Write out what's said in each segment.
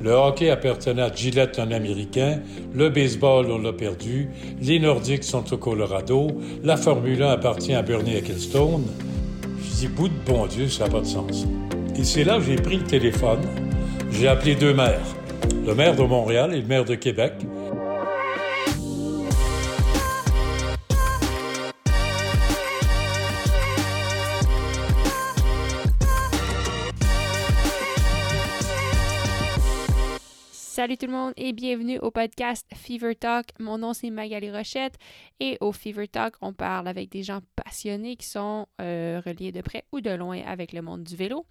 Le hockey appartenait à Gillette, un Américain. Le baseball, on l'a perdu. Les Nordiques sont au Colorado. La Formule 1 appartient à Bernie Ecclestone. Je dis, bout de bon Dieu, ça n'a pas de sens. Et c'est là que j'ai pris le téléphone. J'ai appelé deux maires. Le maire de Montréal et le maire de Québec. Salut tout le monde et bienvenue au podcast Fever Talk. Mon nom c'est Magali Rochette et au Fever Talk, on parle avec des gens passionnés qui sont euh, reliés de près ou de loin avec le monde du vélo.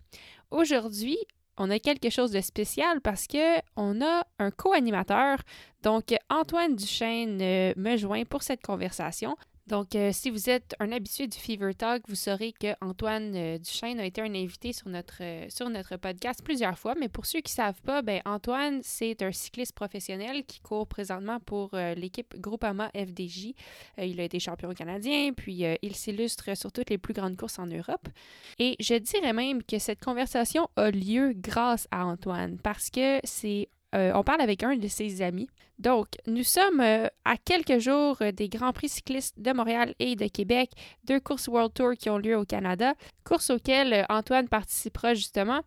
Aujourd'hui, on a quelque chose de spécial parce que on a un co-animateur. Donc Antoine Duchesne euh, me joint pour cette conversation. Donc, euh, si vous êtes un habitué du Fever Talk, vous saurez que Antoine euh, Duchesne a été un invité sur notre, euh, sur notre podcast plusieurs fois. Mais pour ceux qui ne savent pas, ben, Antoine, c'est un cycliste professionnel qui court présentement pour l'équipe Groupama FDJ. il a été champion canadien, puis il s'illustre sur toutes les plus grandes courses en Europe. Et je dirais même que cette conversation a lieu grâce à Antoine parce que c'est euh, on parle avec un de ses amis. Donc, nous sommes euh, à quelques jours euh, des Grands Prix cyclistes de Montréal et de Québec, deux courses World Tour qui ont lieu au Canada, courses auxquelles Antoine participera justement.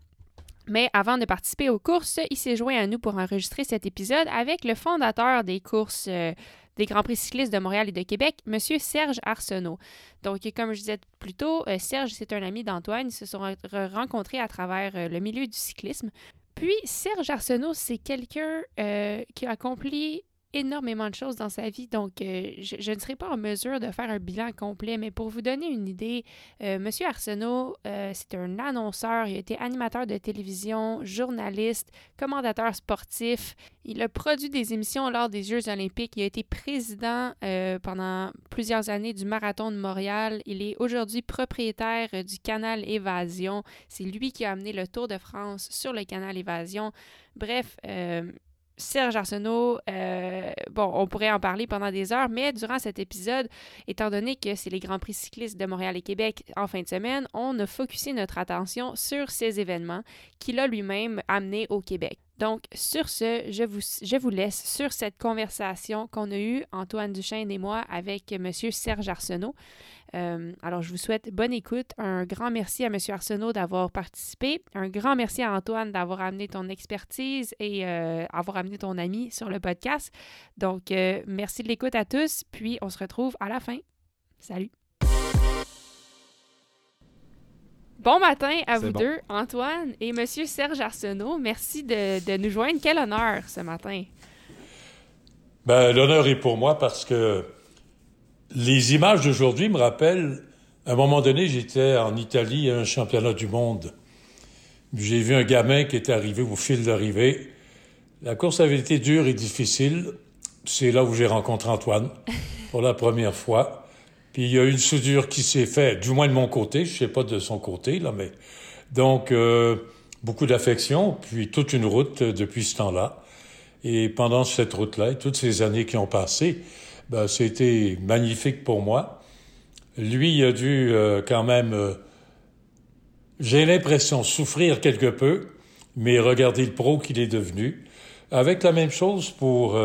Mais avant de participer aux courses, il s'est joint à nous pour enregistrer cet épisode avec le fondateur des courses des Grands Prix cyclistes de Montréal et de Québec, M. Serge Arsenault. Donc, comme je disais plus tôt, Serge, c'est un ami d'Antoine. Ils se sont rencontrés à travers le milieu du cyclisme. Puis, Serge Arsenault, c'est quelqu'un euh, qui a accompli énormément de choses dans sa vie, donc euh, je, ne serai pas en mesure de faire un bilan complet, mais pour vous donner une idée, euh, Monsieur Arsenault, euh, c'est un annonceur, il a été animateur de télévision, journaliste, commandateur sportif, il a produit des émissions lors des Jeux olympiques, il a été président pendant plusieurs années du Marathon de Montréal, il est aujourd'hui propriétaire du canal Évasion, c'est lui qui a amené le Tour de France sur le canal Évasion. Bref, Serge Arsenault, euh, bon, on pourrait en parler pendant des heures, mais durant cet épisode, étant donné que c'est les Grands Prix cyclistes de Montréal et Québec en fin de semaine, on a focusé notre attention sur ces événements qu'il a lui-même amenés au Québec. Donc, sur ce, je vous, laisse sur cette conversation qu'on a eue, Antoine Duchesne et moi, avec M. Serge Arsenault. Euh, alors, je vous souhaite bonne écoute. Un grand merci à M. Arsenault d'avoir participé. Un grand merci à Antoine d'avoir amené ton expertise et euh, avoir amené ton ami sur le podcast. Donc, euh, merci de l'écoute à tous. Puis, on se retrouve à la fin. Salut. Bon matin à vous deux, Antoine et Monsieur Serge Arsenault. Merci de, nous joindre. Quel honneur ce matin. Ben, l'honneur est pour moi parce que les images d'aujourd'hui me rappellent, à un moment donné, j'étais en Italie à un championnat du monde. J'ai vu un gamin qui était arrivé au fil d'arrivée. La course avait été dure et difficile. C'est là où j'ai rencontré Antoine pour la première fois. Puis il y a une soudure qui s'est faite, du moins de mon côté, je sais pas de son côté, là, mais... Donc, euh, beaucoup d'affection, puis toute une route euh, depuis ce temps-là. Et pendant cette route-là, et toutes ces années qui ont passé, ben, c'était magnifique pour moi. Lui, il a dû euh, quand même, j'ai l'impression, souffrir quelque peu, mais regardez le pro qu'il est devenu. Avec la même chose pour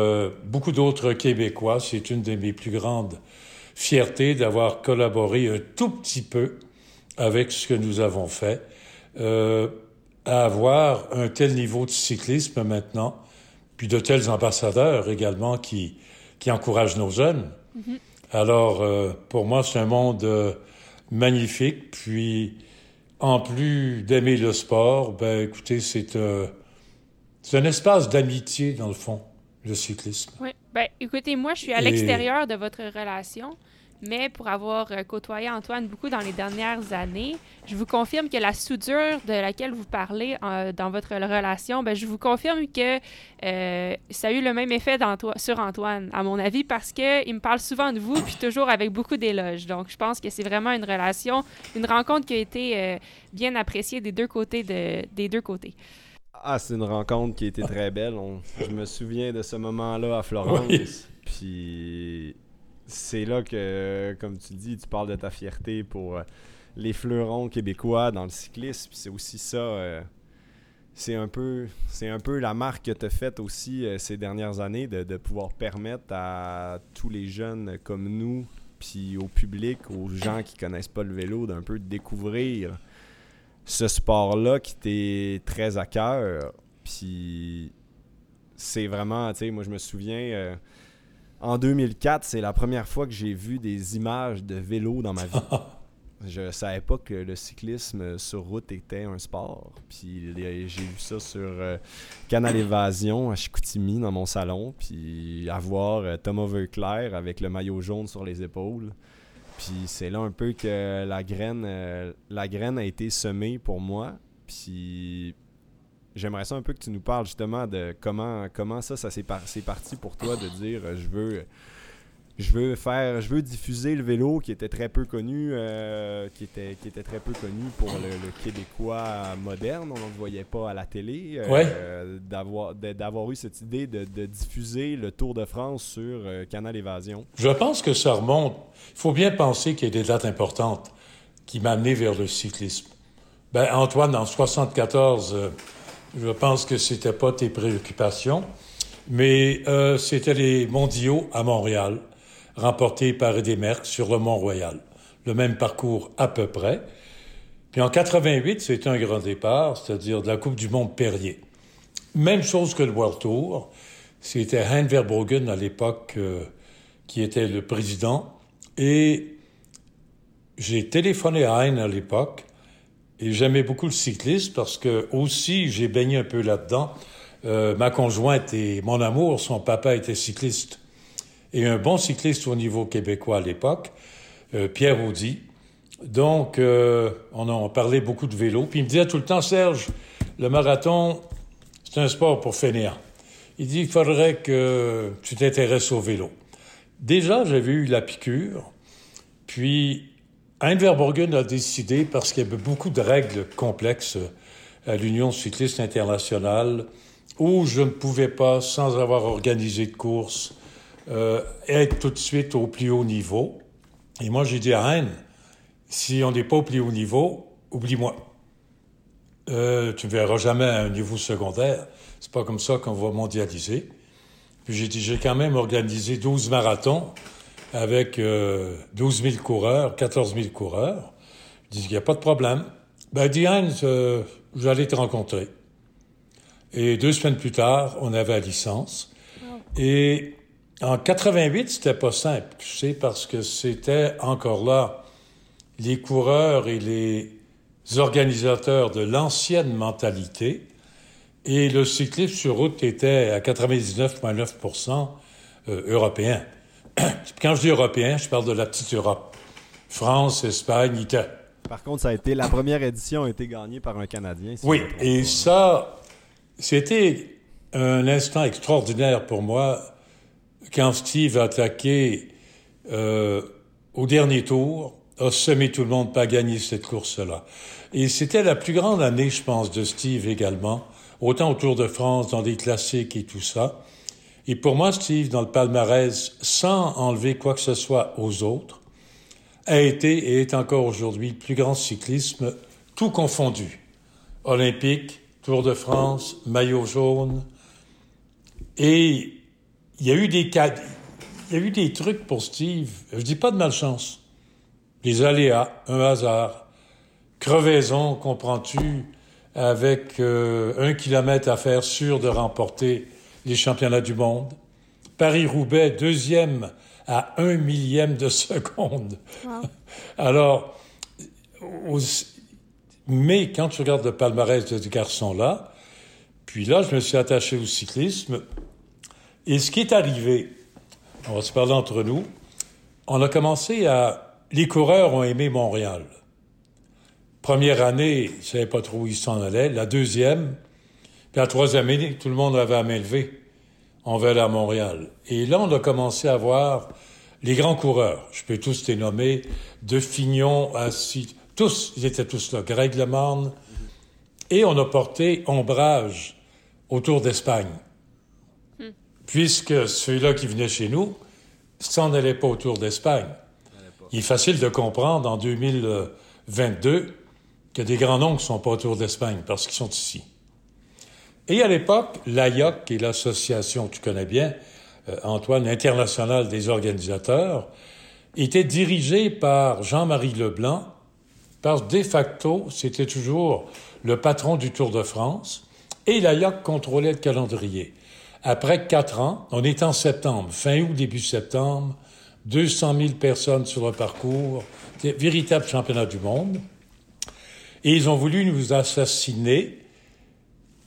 beaucoup d'autres Québécois, c'est une de mes plus grandes fierté d'avoir collaboré un tout petit peu avec ce que nous avons fait, euh, à avoir un tel niveau de cyclisme maintenant, puis de tels ambassadeurs également qui, qui encouragent nos jeunes. Mm-hmm. Alors, euh, pour moi, c'est un monde euh, magnifique. Puis, en plus d'aimer le sport, ben écoutez, c'est c'est un espace d'amitié, dans le fond, le cyclisme. Oui. Ben, écoutez, moi, je suis à l'extérieur de votre relation. Mais pour avoir euh, côtoyé Antoine beaucoup dans les dernières années, je vous confirme que la soudure de laquelle vous parlez euh, dans votre relation, ben, je vous confirme que euh, ça a eu le même effet sur Antoine, à mon avis, parce qu'il me parle souvent de vous, puis toujours avec beaucoup d'éloges. Donc, je pense que c'est vraiment une relation, une rencontre qui a été bien appréciée des deux côtés. De, des deux côtés. Ah, c'est une rencontre qui a été très belle. je me souviens de ce moment-là à Florence. Puis c'est là que, comme tu dis, tu parles de ta fierté pour euh, les fleurons québécois dans le cyclisme. C'est aussi ça. Euh, c'est un peu c'est un peu la marque que tu as faite aussi euh, ces dernières années de, de, pouvoir permettre à tous les jeunes comme nous puis au public aux gens qui connaissent pas le vélo d'un peu découvrir ce sport là qui t'est très à cœur puis c'est vraiment tu sais moi je me souviens euh, en 2004 c'est la première fois que j'ai vu des images de vélo dans ma vie Je savais pas que le cyclisme sur route était un sport. Puis j'ai vu ça sur euh, Canal Évasion à Chicoutimi dans mon salon. Puis avoir euh, Thomas Veuclair avec le maillot jaune sur les épaules. Puis c'est là un peu que la graine, euh, la graine a été semée pour moi. Puis j'aimerais ça un peu que tu nous parles justement de comment, comment ça, ça s'est parti pour toi de dire je veux je veux faire, je veux diffuser le vélo qui était très peu connu, euh, qui, était, qui était très peu connu pour le, Québécois moderne. On ne le voyait pas à la télé. Euh, d'avoir, d'avoir eu cette idée de, diffuser le Tour de France sur euh, Canal Évasion. Je pense que ça remonte. Il faut bien penser qu'il y a des dates importantes qui m'amenaient vers le cyclisme. Ben, Antoine, en 74, je pense que c'était pas tes préoccupations, mais c'était les mondiaux à Montréal remporté par Eddie Merckx sur le Mont-Royal. Le même parcours à peu près. Puis en 88, c'était un grand départ, c'est-à-dire de la Coupe du Monde Perrier. Même chose que le World Tour. C'était Hein Verbruggen à l'époque euh, qui était le président. Et j'ai téléphoné à Hein à l'époque. Et j'aimais beaucoup le cyclisme parce que aussi j'ai baigné un peu là-dedans. Euh, ma conjointe et mon amour, son papa était cycliste et un bon cycliste au niveau québécois à l'époque, euh, Pierre Audi. Donc, euh, on a parlé beaucoup de vélo. Puis il me disait tout le temps, Serge, le marathon, c'est un sport pour fainéants. Il dit, il faudrait que tu t'intéresses au vélo. Déjà, j'avais eu la piqûre. Puis, Heinverborgen a décidé, parce qu'il y avait beaucoup de règles complexes à l'Union cycliste internationale, où je ne pouvais pas, sans avoir organisé de course, euh, être tout de suite au plus haut niveau. Et moi, j'ai dit à Rennes, si on n'est pas au plus haut niveau, oublie-moi. Euh, tu ne verras jamais à un niveau secondaire. C'est pas comme ça qu'on va mondialiser. Puis j'ai dit, j'ai quand même organisé 12 marathons avec euh, 12 000 coureurs, 14 000 coureurs. Je dis, il n'y a pas de problème. Ben, Diane, euh, j'allais te rencontrer. Et deux semaines plus tard, on avait la licence. Et en 88, c'était pas simple, tu sais, parce que c'était encore là les coureurs et les organisateurs de l'ancienne mentalité. Et le cyclisme sur route était à 99,9% euh, européen. Quand je dis européen, je parle de la petite Europe. France, Espagne, Italie. Par contre, ça a été la première édition a été gagnée par un Canadien. oui, et ça, c'était un instant extraordinaire pour moi quand Steve a attaqué euh, au dernier tour, a semé tout le monde pas gagner cette course-là. Et c'était la plus grande année, je pense, de Steve également, autant au Tour de France, dans des classiques et tout ça. Et pour moi, Steve, dans le palmarès, sans enlever quoi que ce soit aux autres, a été et est encore aujourd'hui le plus grand cyclisme, tout confondu. Olympique, Tour de France, maillot jaune. Et il y a eu des cas, il y a eu des trucs pour Steve. Je dis pas de malchance. Des aléas, un hasard, crevaison, comprends-tu, avec euh, un kilomètre à faire sûr de remporter les championnats du monde. Paris-Roubaix, deuxième à un millième de seconde. Alors, mais quand tu regardes le palmarès de ce garçon-là, puis là, je me suis attaché au cyclisme. Et ce qui est arrivé, on se parler entre nous, on a commencé à... Les coureurs ont aimé Montréal. Première année, ils ne savaient pas trop où ils s'en allaient. La deuxième, puis la troisième année, tout le monde avait à levée. On va à Montréal. Et là, on a commencé à voir les grands coureurs. Je peux tous les nommer. De Fignon à... Tous, ils étaient tous là. Greg LeMarne. Et on a porté ombrage autour d'Espagne puisque ceux-là qui venaient chez nous s'en allaient pas autour d'Espagne. Il est facile de comprendre en 2022 que des grands noms ne sont pas autour d'Espagne parce qu'ils sont ici. Et à l'époque, l'AIOC, qui est l'association, tu connais bien, euh, Antoine, internationale des organisateurs, était dirigée par Jean-Marie Leblanc, parce de facto, c'était toujours le patron du Tour de France, et l'AIOC contrôlait le calendrier. Après quatre ans, on est en septembre, fin août, début septembre, 200 000 personnes sur le parcours, véritable championnat du monde. Et ils ont voulu nous assassiner.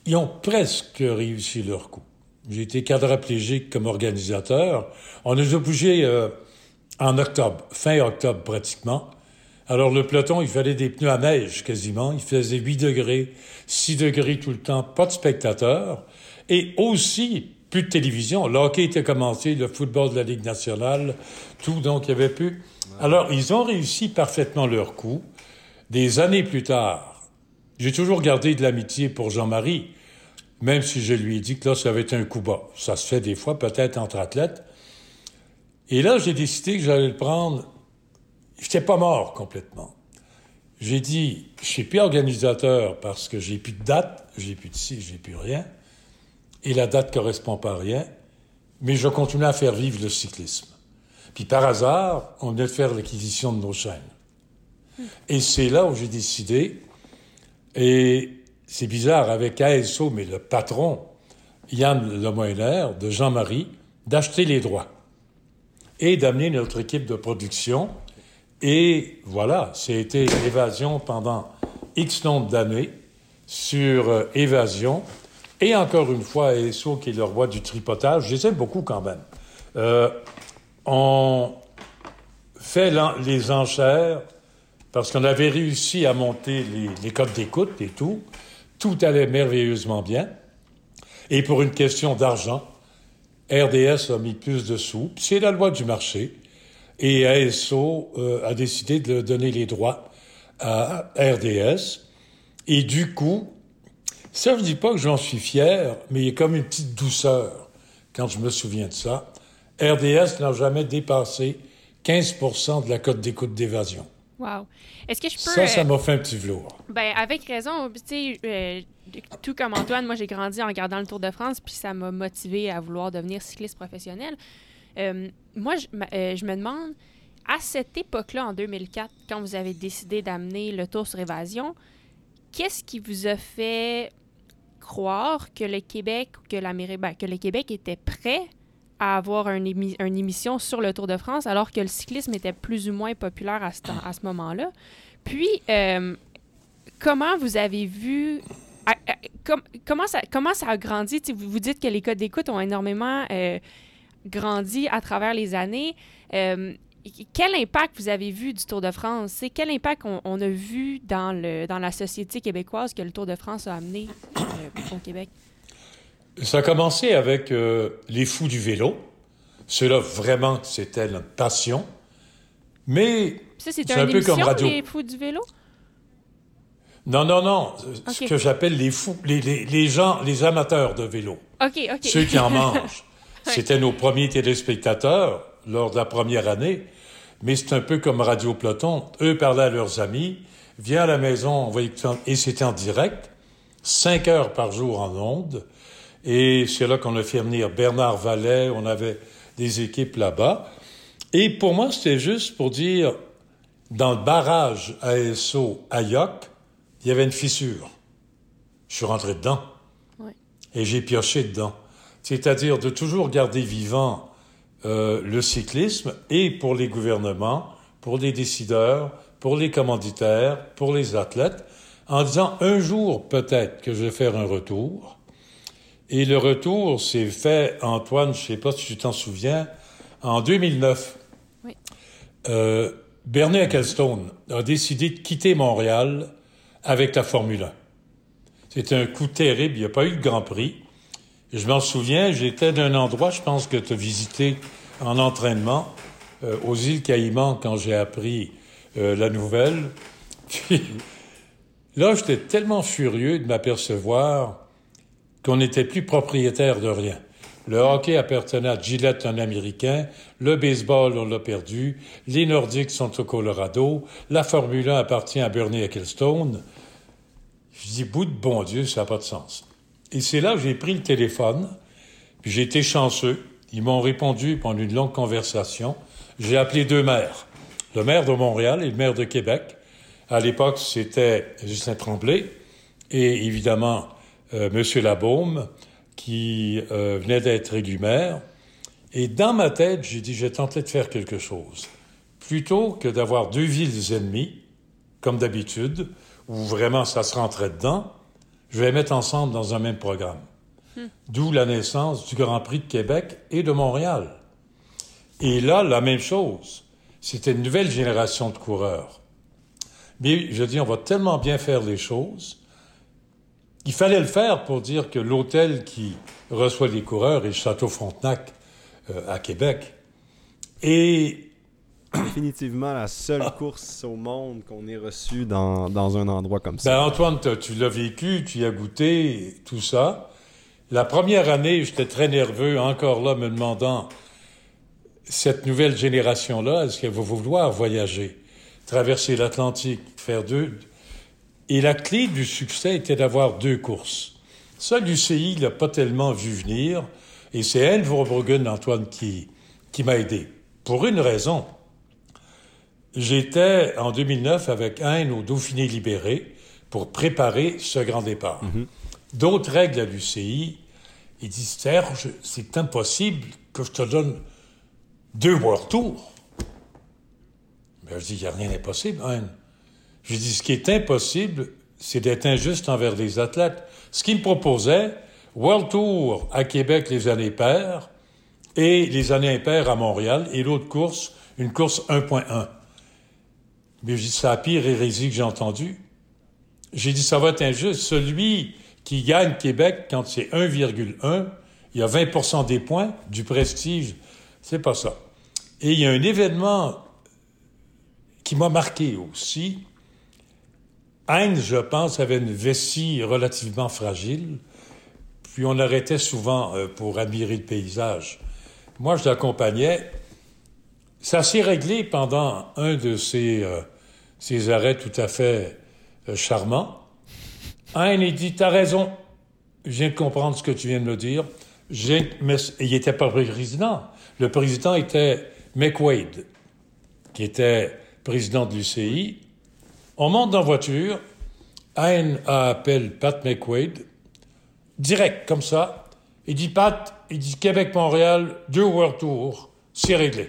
Ils ont presque réussi leur coup. J'ai été quadraplégique comme organisateur. On nous a bougé euh, en octobre, fin octobre pratiquement. Alors le peloton, il fallait des pneus à neige quasiment. Il faisait 8 degrés, 6 degrés tout le temps, pas de spectateurs. Et aussi, plus de télévision. Le hockey était commencé, le football de la Ligue nationale, tout, donc il y avait plus. Alors, ils ont réussi parfaitement leur coup. Des années plus tard, j'ai toujours gardé de l'amitié pour Jean-Marie, même si je lui ai dit que là, ça avait été un coup bas. Ça se fait des fois, peut-être entre athlètes. Et là, j'ai décidé que j'allais le prendre. J'étais pas mort complètement. J'ai dit, je suis plus organisateur parce que j'ai plus de date, j'ai plus de ci, j'ai plus rien et la date correspond pas à rien, mais je continue à faire vivre le cyclisme. Puis par hasard, on venait de faire l'acquisition de nos chaînes. Et c'est là où j'ai décidé, et c'est bizarre, avec ASO, mais le patron, Yann Lemoyner, de Jean-Marie, d'acheter les droits et d'amener notre équipe de production. Et voilà, c'était Évasion pendant X nombre d'années sur euh, Évasion et encore une fois, ESO, qui est le roi du tripotage, je les aime beaucoup quand même. Euh, on fait les enchères parce qu'on avait réussi à monter les, codes d'écoute et tout. Tout allait merveilleusement bien. Et pour une question d'argent, RDS a mis plus de sous. C'est la loi du marché. Et ASO euh, a décidé de donner les droits à RDS. Et du coup, ça, je dis pas que j'en suis fier, mais il y a comme une petite douceur quand je me souviens de ça. RDS n'a jamais dépassé 15 de la cote d'écoute d'évasion. Wow. Est-ce que je peux. Ça, ça m'a fait un petit velours. Ben, avec raison. Tu sais, euh, tout comme Antoine, moi, j'ai grandi en regardant le Tour de France, puis ça m'a motivé à vouloir devenir cycliste professionnel. Euh, moi, je, euh, je, me demande, à cette époque-là, en 2004, quand vous avez décidé d'amener le Tour sur évasion, qu'est-ce qui vous a fait croire que le Québec que l'Amérique, ben, que le Québec était prêt à avoir une émission sur le Tour de France, alors que le cyclisme était plus ou moins populaire à ce, ce moment-là. Puis, euh, comment vous avez vu comment, ça, comment ça a grandi? vous, vous dites que les codes d'écoute ont énormément euh, grandi à travers les années. Euh, quel impact vous avez vu du Tour de France? C'est quel impact on, a vu dans, le, dans la société québécoise que le Tour de France a amené euh, au Québec? Ça a commencé avec euh, les fous du vélo. Ceux-là, vraiment, c'était notre passion. Mais c'est un peu comme radio. les fous du vélo? Non, non, non. Ce que j'appelle les fous, les, les, les, gens, les amateurs de vélo. OK, OK. Ceux qui en mangent. C'était nos premiers téléspectateurs lors de la première année, mais c'est un peu comme Radio Peloton. Eux parlaient à leurs amis, viens à la maison, et c'était en direct, cinq heures par jour en ondes, et c'est là qu'on a fait venir Bernard Vallet, on avait des équipes là-bas. Et pour moi, c'était juste pour dire, dans le barrage ASO à Yoc, il y avait une fissure. Je suis rentré dedans. Et j'ai pioché dedans. C'est-à-dire de toujours garder vivant euh, le cyclisme et pour les gouvernements, pour les décideurs, pour les commanditaires, pour les athlètes, en disant un jour peut-être que je vais faire un retour. Et le retour s'est fait, Antoine, je ne sais pas si tu t'en souviens, en 2009. Oui. Euh, Bernie Ecclestone a décidé de quitter Montréal avec la Formule 1. C'était un coup terrible, il n'y a pas eu de Grand Prix. Je m'en souviens, j'étais d'un endroit, je pense que tu as visité en entraînement, euh, aux îles Caïmans quand j'ai appris euh, la nouvelle. Là, j'étais tellement furieux de m'apercevoir qu'on n'était plus propriétaire de rien. Le hockey appartenait à Gillette, un Américain. Le baseball, on l'a perdu. Les Nordiques sont au Colorado. La Formule 1 appartient à Bernie Ecclestone. Je dis, bout de bon Dieu, ça n'a pas de sens. Et c'est là que j'ai pris le téléphone, puis j'ai été chanceux. Ils m'ont répondu pendant une longue conversation. J'ai appelé deux maires, le maire de Montréal et le maire de Québec. À l'époque, c'était Justin Tremblay et évidemment euh, M. Labaume, qui euh, venait d'être élu maire. Et dans ma tête, j'ai dit, j'ai tenté de faire quelque chose. Plutôt que d'avoir deux villes ennemies, comme d'habitude, où vraiment ça se rentrait dedans, je vais les mettre ensemble dans un même programme. Hmm. D'où la naissance du Grand Prix de Québec et de Montréal. Et là, la même chose. C'était une nouvelle génération de coureurs. Mais je dis, on va tellement bien faire les choses. Il fallait le faire pour dire que l'hôtel qui reçoit les coureurs est le Château Frontenac euh, à Québec. Et définitivement la seule course au monde qu'on ait reçue dans, dans, un endroit comme ça. Ben Antoine, tu l'as vécu, tu y as goûté, tout ça. La première année, j'étais très nerveux, encore là, me demandant, cette nouvelle génération-là, est-ce qu'elle va vouloir voyager, traverser l'Atlantique, faire deux... Et la clé du succès était d'avoir deux courses. Ça, l'UCI l'a pas tellement vu venir, et c'est Anne Verbruggen, Antoine, qui, qui m'a aidé. Pour une raison, J'étais en 2009 avec Anne au Dauphiné libéré pour préparer ce grand départ. Mhm. D'autres règles à l'UCI, ils disent Serge, c'est impossible que je te donne deux World Tours. Ben, je dis, il n'y a rien d'impossible, Anne. Je dis, ce qui est impossible, c'est d'être injuste envers les athlètes. Ce qu'ils me proposaient, World Tour à Québec les années paires et les années impaires à Montréal et l'autre course, une course 1.1. Mais j'ai dit, c'est la pire hérésie que j'ai entendue. J'ai dit, ça va être injuste. Celui qui gagne Québec, quand c'est 1,1, il y a 20% des points, du prestige. C'est pas ça. Et il y a un événement qui m'a marqué aussi. Heinz, je pense, avait une vessie relativement fragile, puis on arrêtait souvent euh, pour admirer le paysage. Moi, je l'accompagnais, ça s'est réglé pendant un de ces, euh, arrêts tout à fait euh, charmants. Un, il dit, t'as raison, je viens de comprendre ce que tu viens de me dire. Mais il n'était pas président. Le président était McWade, qui était président de l'UCI. On monte dans la voiture. Hein appelle Pat McWade, direct, comme ça. Il dit, Pat, il dit Québec-Montréal, deux World Tours, c'est réglé.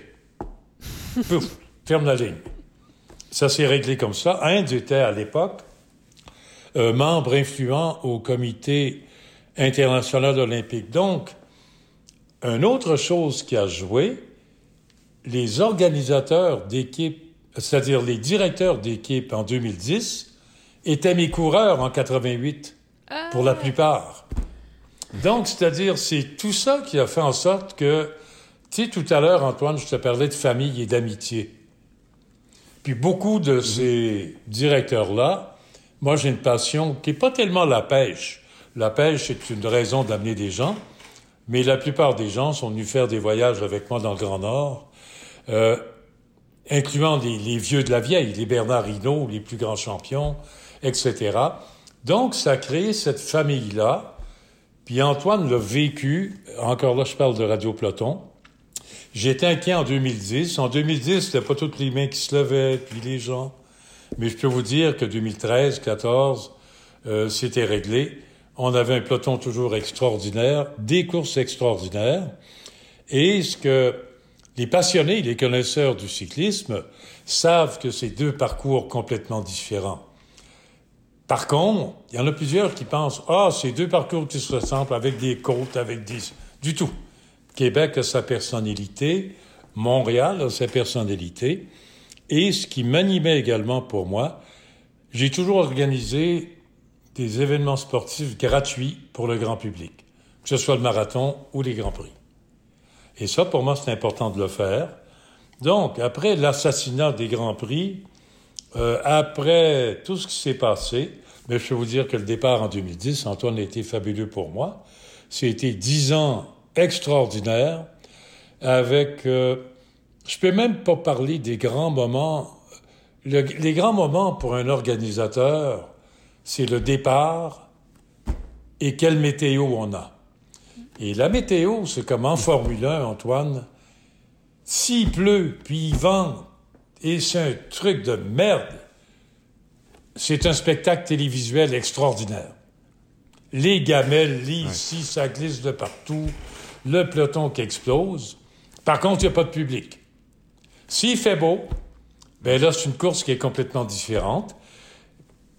Pouf, ferme la ligne. Ça s'est réglé comme ça. Inde était à l'époque euh, membre influent au comité international olympique. Donc, une autre chose qui a joué, les organisateurs d'équipe, c'est-à-dire les directeurs d'équipe en 2010, étaient mes coureurs en 88, pour la ah. plupart. Donc, c'est-à-dire, c'est tout ça qui a fait en sorte que tu sais, tout à l'heure, Antoine, je te parlais de famille et d'amitié. Puis beaucoup de ces directeurs-là, moi j'ai une passion qui n'est pas tellement la pêche. La pêche, c'est une raison d'amener des gens, mais la plupart des gens sont venus faire des voyages avec moi dans le Grand Nord, euh, incluant les, vieux de la vieille, les Bernard Hinault, les plus grands champions, etc. Donc, ça a créé cette famille-là. Puis Antoine l'a vécu, encore là, je parle de Radio Platon, J'étais inquiet en 2010. En 2010, c'était pas toutes les mains qui se levaient, puis les gens. Mais je peux vous dire que 2013, 14, euh, c'était réglé. On avait un peloton toujours extraordinaire, des courses extraordinaires. Et ce que les passionnés, les connaisseurs du cyclisme savent que c'est deux parcours complètement différents. Par contre, il y en a plusieurs qui pensent, ah, c'est deux parcours qui se ressemblent avec des côtes, avec des... Du tout. Québec a sa personnalité, Montréal a sa personnalité, et ce qui m'animait également pour moi, j'ai toujours organisé des événements sportifs gratuits pour le grand public, que ce soit le marathon ou les grands prix. Et ça, pour moi, c'est important de le faire. Donc, après l'assassinat des grands prix, euh, après tout ce qui s'est passé, mais je peux vous dire que le départ en 2010, Antoine a été fabuleux pour moi. C'était dix ans extraordinaire avec... Euh, je peux même pas parler des grands moments. les grands moments pour un organisateur, c'est le départ et quelle météo on a. Et la météo, c'est comme en Formule 1, Antoine. S'il pleut, puis il vente, et c'est un truc de merde, c'est un spectacle télévisuel extraordinaire. Les gamelles, ici, ça glisse de partout, le peloton qui explose. Par contre, il n'y a pas de public. S'il fait beau, ben là, c'est une course qui est complètement différente.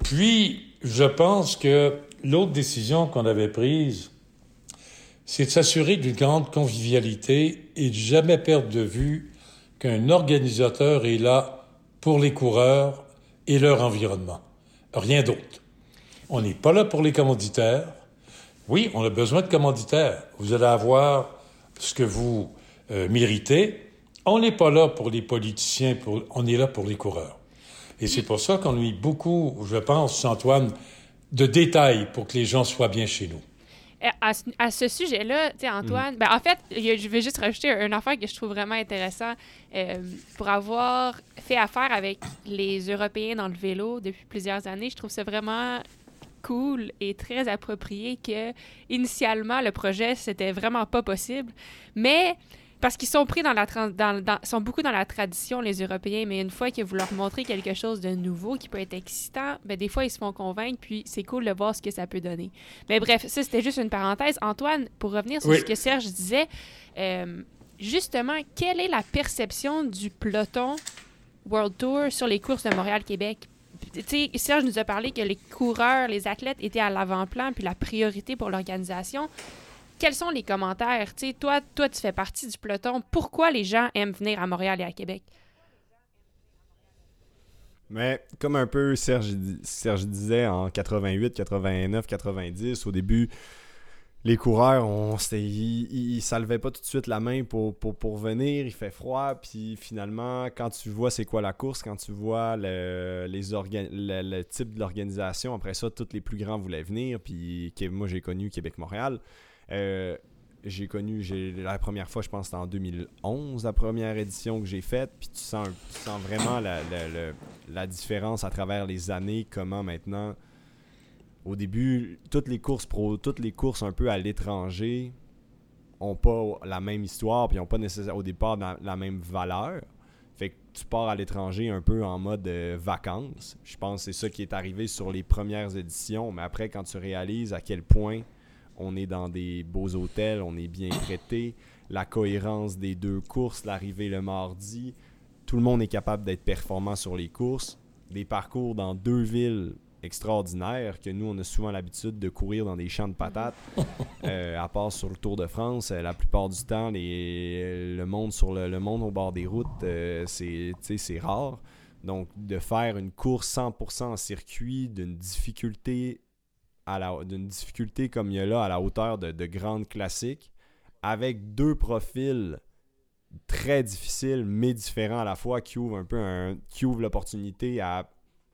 Puis, je pense que l'autre décision qu'on avait prise, c'est de s'assurer d'une grande convivialité et de jamais perdre de vue qu'un organisateur est là pour les coureurs et leur environnement. Rien d'autre. On n'est pas là pour les commanditaires. Oui, on a besoin de commanditaires. Vous allez avoir ce que vous euh, méritez. On n'est pas là pour les politiciens, on est là pour les coureurs. Et c'est pour ça qu'on mis beaucoup, je pense, Antoine, de détails pour que les gens soient bien chez nous. À, ce sujet-là, tu sais, Antoine, mm. ben, en fait, je vais juste rajouter un affaire que je trouve vraiment intéressant. Euh, pour avoir fait affaire avec les Européens dans le vélo depuis plusieurs années, je trouve ça vraiment cool et très approprié que, initialement, le projet, c'était vraiment pas possible. Mais parce qu'ils sont pris dans la dans, sont beaucoup dans la tradition les Européens mais une fois que vous leur montrez quelque chose de nouveau qui peut être excitant ben des fois ils se font convaincre puis c'est cool de voir ce que ça peut donner. Mais bref ça c'était juste une parenthèse. Antoine pour revenir sur ce que Serge disait euh, justement quelle est la perception du peloton World Tour sur les courses de Montréal Sais, Serge nous a parlé que les coureurs, les athlètes étaient à l'avant-plan, puis la priorité pour l'organisation quels sont les commentaires? Tu toi, toi, tu fais partie du peloton. Pourquoi les gens aiment venir à Montréal et à Québec? Mais comme un peu Serge, Serge disait en 88, 89, 90, au début, les coureurs, on, ils, ne pas tout de suite la main pour, pour, venir, il fait froid, puis finalement, quand tu vois c'est quoi la course, quand tu vois le, les le, type de l'organisation, après ça, tous les plus grands voulaient venir, puis moi j'ai connu Québec-Montréal, euh, j'ai connu, la première fois, je pense, c'était en 2011, la première édition que j'ai faite. Puis tu sens, sens vraiment la, la, différence à travers les années, comment maintenant, au début, toutes les courses un peu à l'étranger ont pas la même histoire, puis n'ont pas nécessairement au départ la, même valeur. Fait que tu pars à l'étranger un peu en mode euh, vacances. Je pense que c'est ça qui est arrivé sur les premières éditions, mais après, quand tu réalises à quel point on est dans des beaux hôtels, on est bien traité, la cohérence des deux courses, l'arrivée le mardi, tout le monde est capable d'être performant sur les courses, des parcours dans deux villes extraordinaires que nous on a souvent l'habitude de courir dans des champs de patates euh, à part sur le Tour de France euh, la plupart du temps les, le monde sur le, monde au bord des routes euh, c'est rare. Donc de faire une course 100% en circuit d'une difficulté d'une difficulté comme il y a là à la hauteur de, grandes classiques, avec deux profils très difficiles mais différents à la fois qui ouvrent un peu un, qui ouvrent l'opportunité à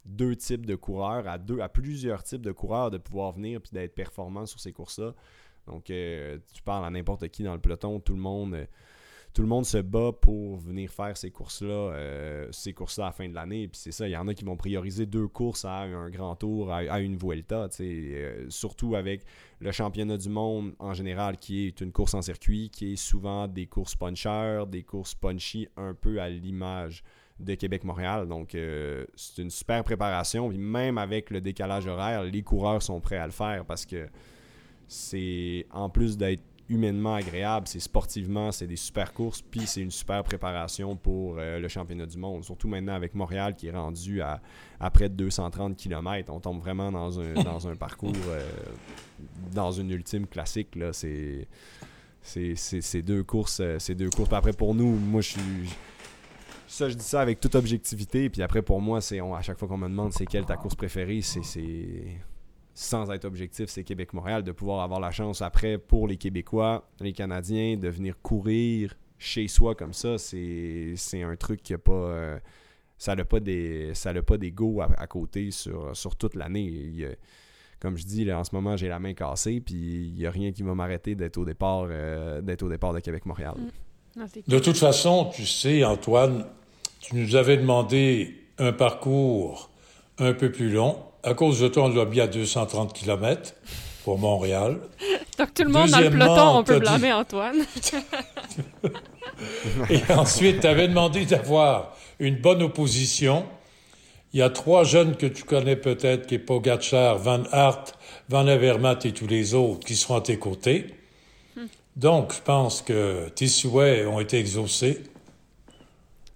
deux types de coureurs, à deux à plusieurs types de coureurs de pouvoir venir puis d'être performants sur ces courses-là. Donc euh, tu parles à n'importe qui dans le peloton, tout le monde euh, tout le monde se bat pour venir faire ces courses-là, euh, ces courses-là à la fin de l'année. Puis c'est ça, il y en a qui vont prioriser deux courses à un grand tour, à, une Vuelta, surtout avec le championnat du monde en général qui est une course en circuit, qui est souvent des courses punchers, des courses punchy un peu à l'image de Québec-Montréal. Donc, euh, c'est une super préparation. Puis même avec le décalage horaire, les coureurs sont prêts à le faire parce que c'est, en plus d'être humainement agréable, c'est sportivement, c'est des super courses, puis c'est une super préparation pour euh, le championnat du monde. Surtout maintenant avec Montréal qui est rendu à, près de 230 km. On tombe vraiment dans un, dans un parcours, euh, dans une ultime classique. Là. C'est, c'est, deux courses. C'est deux courses. après, pour nous, moi, je suis. Ça, je dis ça avec toute objectivité. Puis après, pour moi, c'est à chaque fois qu'on me demande c'est quelle ta course préférée, c'est sans être objectif, c'est Québec-Montréal, de pouvoir avoir la chance après pour les Québécois, les Canadiens, de venir courir chez soi comme ça, c'est un truc qui a pas. Euh, ça n'a pas des ça pas à, côté sur, sur toute l'année. Comme je dis, là, en ce moment, j'ai la main cassée, puis il n'y a rien qui va m'arrêter d'être au départ euh, au départ de Québec-Montréal. Mm. De toute façon, tu sais, Antoine, tu nous avais demandé un parcours un peu plus long à cause de toi, on l'a mis à 230 km. pour Montréal. Donc tout le monde dans le peloton, on peut dit- blâmer Antoine. Et ensuite, tu avais demandé d'avoir une bonne opposition. Il y a trois jeunes que tu connais peut-être, qui est Pogacar, Van Aert, Van Avermaet et tous les autres qui seront à tes côtés. Donc, je pense que tes souhaits ont été exaucés.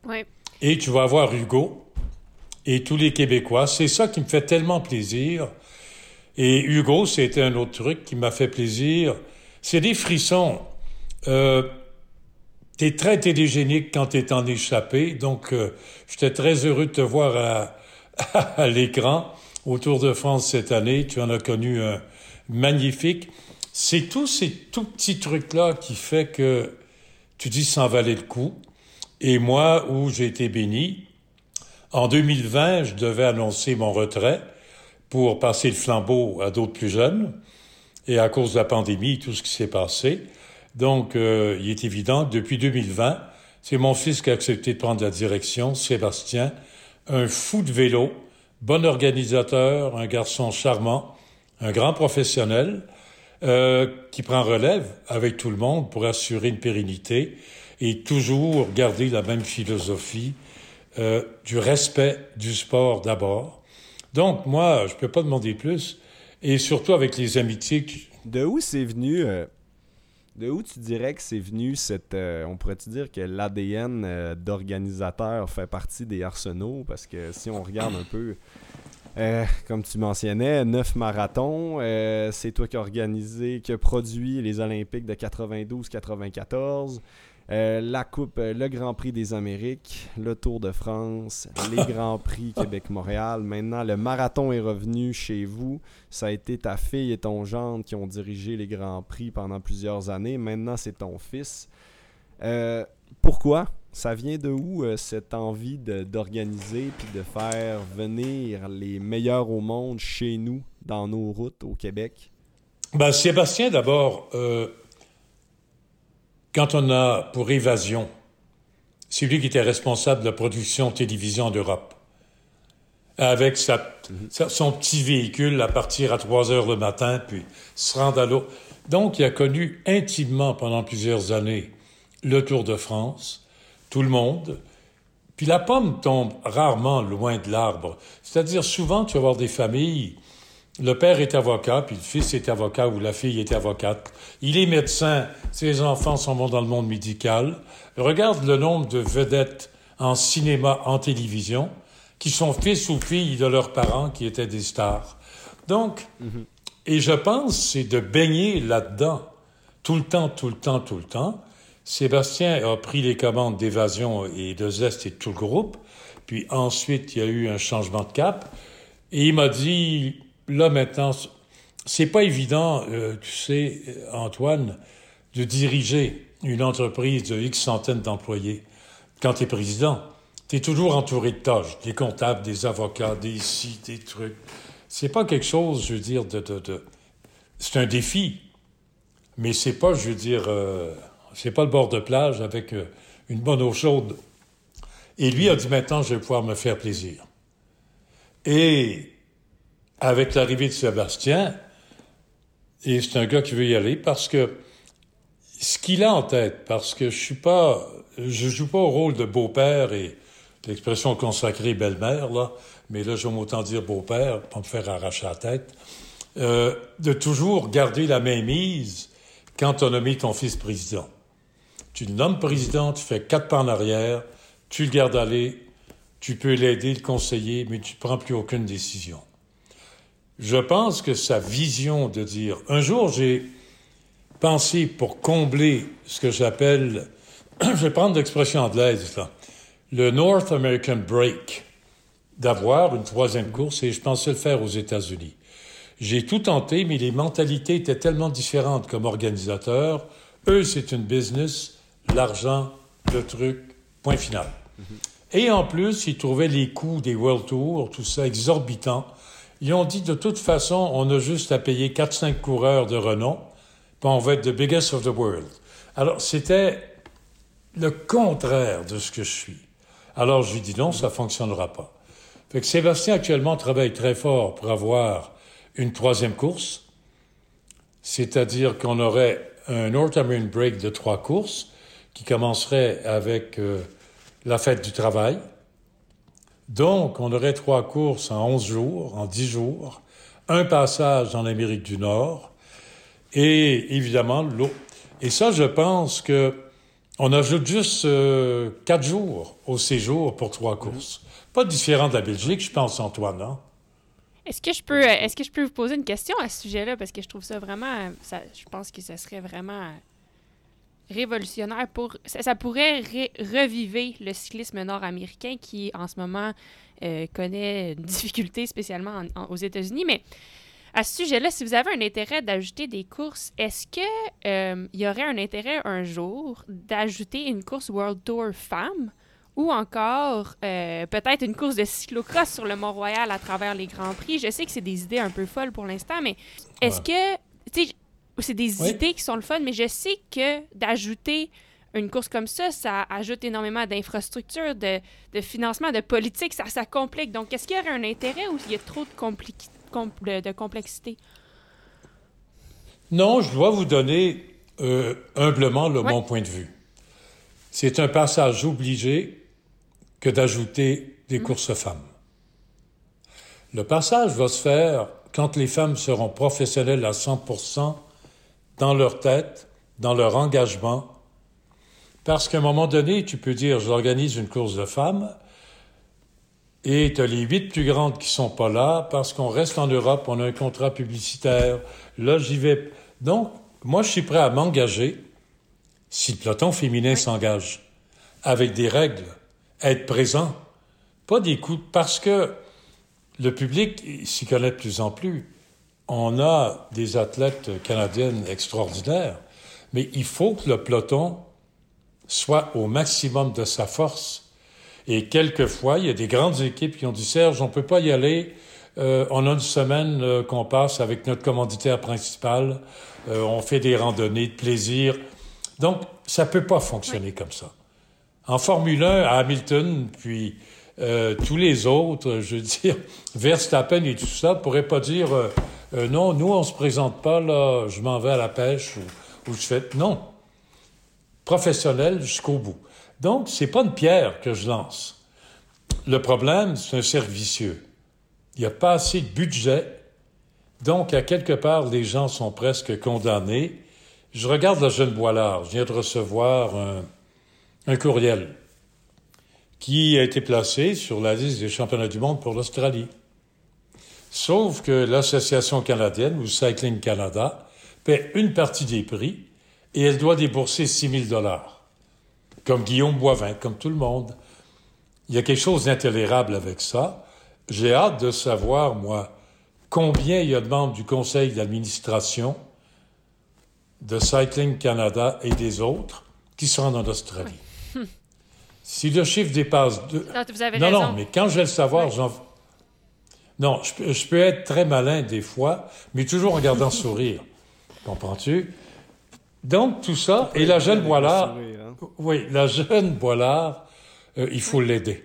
oui. Et tu vas avoir Hugo et tous les Québécois. C'est ça qui me fait tellement plaisir. Et Hugo, c'était un autre truc qui m'a fait plaisir. C'est des frissons. Euh, T'es très télégénique quand t'es en échappé, donc euh, j'étais très heureux de te voir à, à l'écran au Tour de France cette année. Tu en as connu un magnifique. C'est tous ces tout petits trucs-là qui fait que tu dis ça en valait le coup. Et moi, où j'ai été béni, en 2020, je devais annoncer mon retrait pour passer le flambeau à d'autres plus jeunes. Et à cause de la pandémie, tout ce qui s'est passé. Donc, euh, il est évident que depuis 2020, c'est mon fils qui a accepté de prendre la direction, Sébastien, un fou de vélo, bon organisateur, un garçon charmant, un grand professionnel, euh, qui prend relève avec tout le monde pour assurer une pérennité et toujours garder la même philosophie euh, du respect du sport d'abord. Donc, moi, je peux pas demander plus. Et surtout avec les amitiés qui, De où c'est venu euh, De où tu dirais que c'est venu cette. on pourrait-tu dire que l'ADN euh, d'organisateur fait partie des arsenaux? Parce que si on regarde un peu. Euh, comme tu mentionnais, neuf marathons, euh, c'est toi qui as organisé, qui a produit les Olympiques de 92-94, euh, la Coupe, le Grand Prix des Amériques, le Tour de France, les Grands Prix Québec-Montréal. Maintenant, le marathon est revenu chez vous. Ça a été ta fille et ton gendre qui ont dirigé les Grands Prix pendant plusieurs années. Maintenant, c'est ton fils. Pourquoi? Ça vient de où euh, cette envie de- d'organiser puis de faire venir les meilleurs au monde chez nous, dans nos routes au Québec? Ben, Sébastien, d'abord, euh, quand on a pour évasion, c'est lui qui était responsable de la production télévision d'Europe. Avec sa, sa- son petit véhicule à partir à 3 heures le matin, puis se rendre à l'eau. Donc, il a connu intimement pendant plusieurs années le Tour de France, tout le monde. Puis la pomme tombe rarement loin de l'arbre. C'est-à-dire, souvent, tu vas voir des familles le père est avocat, puis le fils est avocat ou la fille est avocate. Il est médecin, ses enfants sont bons dans le monde médical. Regarde le nombre de vedettes en cinéma, en télévision, qui sont fils ou filles de leurs parents qui étaient des stars. Donc, et je pense, c'est de baigner là-dedans, tout le temps, tout le temps, tout le temps. Sébastien a pris les commandes d'évasion et de zeste et de tout le groupe. Puis ensuite, il y a eu un changement de cap. Et il m'a dit, là maintenant, c'est pas évident, euh, tu sais, Antoine, de diriger une entreprise de X centaines d'employés. Quand tu es président, tu es toujours entouré de tâches, des comptables, des avocats, des ci, des trucs. C'est pas quelque chose, je veux dire, de... de, de... C'est un défi, mais c'est pas, je veux dire, euh, c'est pas le bord de plage avec euh, une bonne eau chaude. Et lui a dit maintenant, je vais pouvoir me faire plaisir. Et avec l'arrivée de Sébastien, et c'est un gars qui veut y aller parce que ce qu'il a en tête, parce que je suis pas, je joue pas au rôle de beau-père et l'expression consacrée belle-mère, là, mais là, j'aime autant dire beau-père, pour me faire arracher la tête, euh, de toujours garder la main mise quand on a mis ton fils président. Tu le nommes président, tu fais quatre pas en arrière, tu le gardes aller, tu peux l'aider, le conseiller, mais tu ne prends plus aucune décision. Je pense que sa vision de dire... Un jour, j'ai pensé pour combler ce que j'appelle... je vais prendre l'expression anglaise. Le North American Break, d'avoir une troisième course, et je pensais le faire aux États-Unis. J'ai tout tenté, mais les mentalités étaient tellement différentes comme organisateurs. Eux, c'est une business, l'argent, le truc, point final. Et en plus, ils trouvaient les coûts des World Tours, tout ça, exorbitants. Ils ont dit, de toute façon, on a juste à payer 4-5 coureurs de renom, puis on va être the biggest of the world. Alors, c'était le contraire de ce que je suis. Alors, je lui dis non, ça fonctionnera pas. Fait que Sébastien, actuellement, travaille très fort pour avoir une troisième course. C'est-à-dire qu'on aurait un North American Break de trois courses qui commencerait avec euh, la fête du travail. Donc, on aurait trois courses en 11 jours, en 10 jours, un passage en Amérique du Nord et évidemment l'eau. Et ça, je pense que on ajoute juste euh, quatre jours au séjour pour trois courses. Pas différent de la Belgique, je pense, Antoine. Hein? Est-ce que je peux est-ce que je peux vous poser une question à ce sujet-là? Parce que je trouve ça vraiment ça, je pense que ça serait vraiment révolutionnaire pour ça, pourrait reviver le cyclisme nord-américain qui en ce moment euh, connaît une difficulté spécialement aux États-Unis mais à ce sujet-là, si vous avez un intérêt d'ajouter des courses, est-ce que euh, y aurait un intérêt un jour d'ajouter une course World Tour femmes ou encore euh, peut-être une course de cyclocross sur le Mont-Royal à travers les Grands Prix? Je sais que c'est des idées un peu folles pour l'instant, mais est-ce que, tu sais, c'est des idées qui sont le fun, mais je sais que d'ajouter une course comme ça, ça ajoute énormément d'infrastructures, de, de, financement, de politique, ça, ça complique. Donc, est-ce qu'il y aurait un intérêt ou il y a trop de, de, complexité? Non, je dois vous donner euh, humblement le bon point de vue. C'est un passage obligé que d'ajouter des mm. courses femmes. Le passage va se faire quand les femmes seront professionnelles à 100% dans leur tête, dans leur engagement, parce qu'à un moment donné, tu peux dire, j'organise une course de femmes, et tu as les huit plus grandes qui sont pas là, parce qu'on reste en Europe, on a un contrat publicitaire, là j'y vais. Donc, moi je suis prêt à m'engager si le peloton féminin s'engage, avec des règles, être présent, pas des coups, parce que le public s'y connaît de plus en plus. On a des athlètes canadiennes extraordinaires, mais il faut que le peloton soit au maximum de sa force. Et quelquefois, il y a des grandes équipes qui ont dit Serge, on ne peut pas y aller. Euh, on a une semaine euh, qu'on passe avec notre commanditaire principal. Euh, on fait des randonnées de plaisir. Donc, ça ne peut pas fonctionner comme ça. En Formule 1, à Hamilton, puis euh, tous les autres, je veux dire, Verstappen et tout ça, pourraient pas dire euh, euh, non, nous on se présente pas là, je m'en vais à la pêche ou, je fais non, professionnel jusqu'au bout. Donc c'est pas une pierre que je lance. Le problème, c'est un cercle vicieux. Il n'y a pas assez de budget, donc à quelque part les gens sont presque condamnés. Je regarde la jeune Boilard, je viens de recevoir un courriel qui a été placé sur la liste des championnats du monde pour l'Australie. Sauf que l'Association canadienne, ou Cycling Canada, paie une partie des prix et elle doit débourser 6 000 dollars. Comme Guillaume Boivin, comme tout le monde. Il y a quelque chose d'intolérable avec ça. J'ai hâte de savoir, moi, combien il y a de membres du conseil d'administration de Cycling Canada et des autres qui sont en Australie. Si le chiffre dépasse deux... Non, vous avez non, raison. non, mais quand je vais le savoir, j'en... Non, je, peux être très malin des fois, mais toujours en gardant sourire. Comprends-tu? Donc, tout ça, et la jeune Boilard... Hein. Oui, la jeune Boilard, euh, il faut l'aider.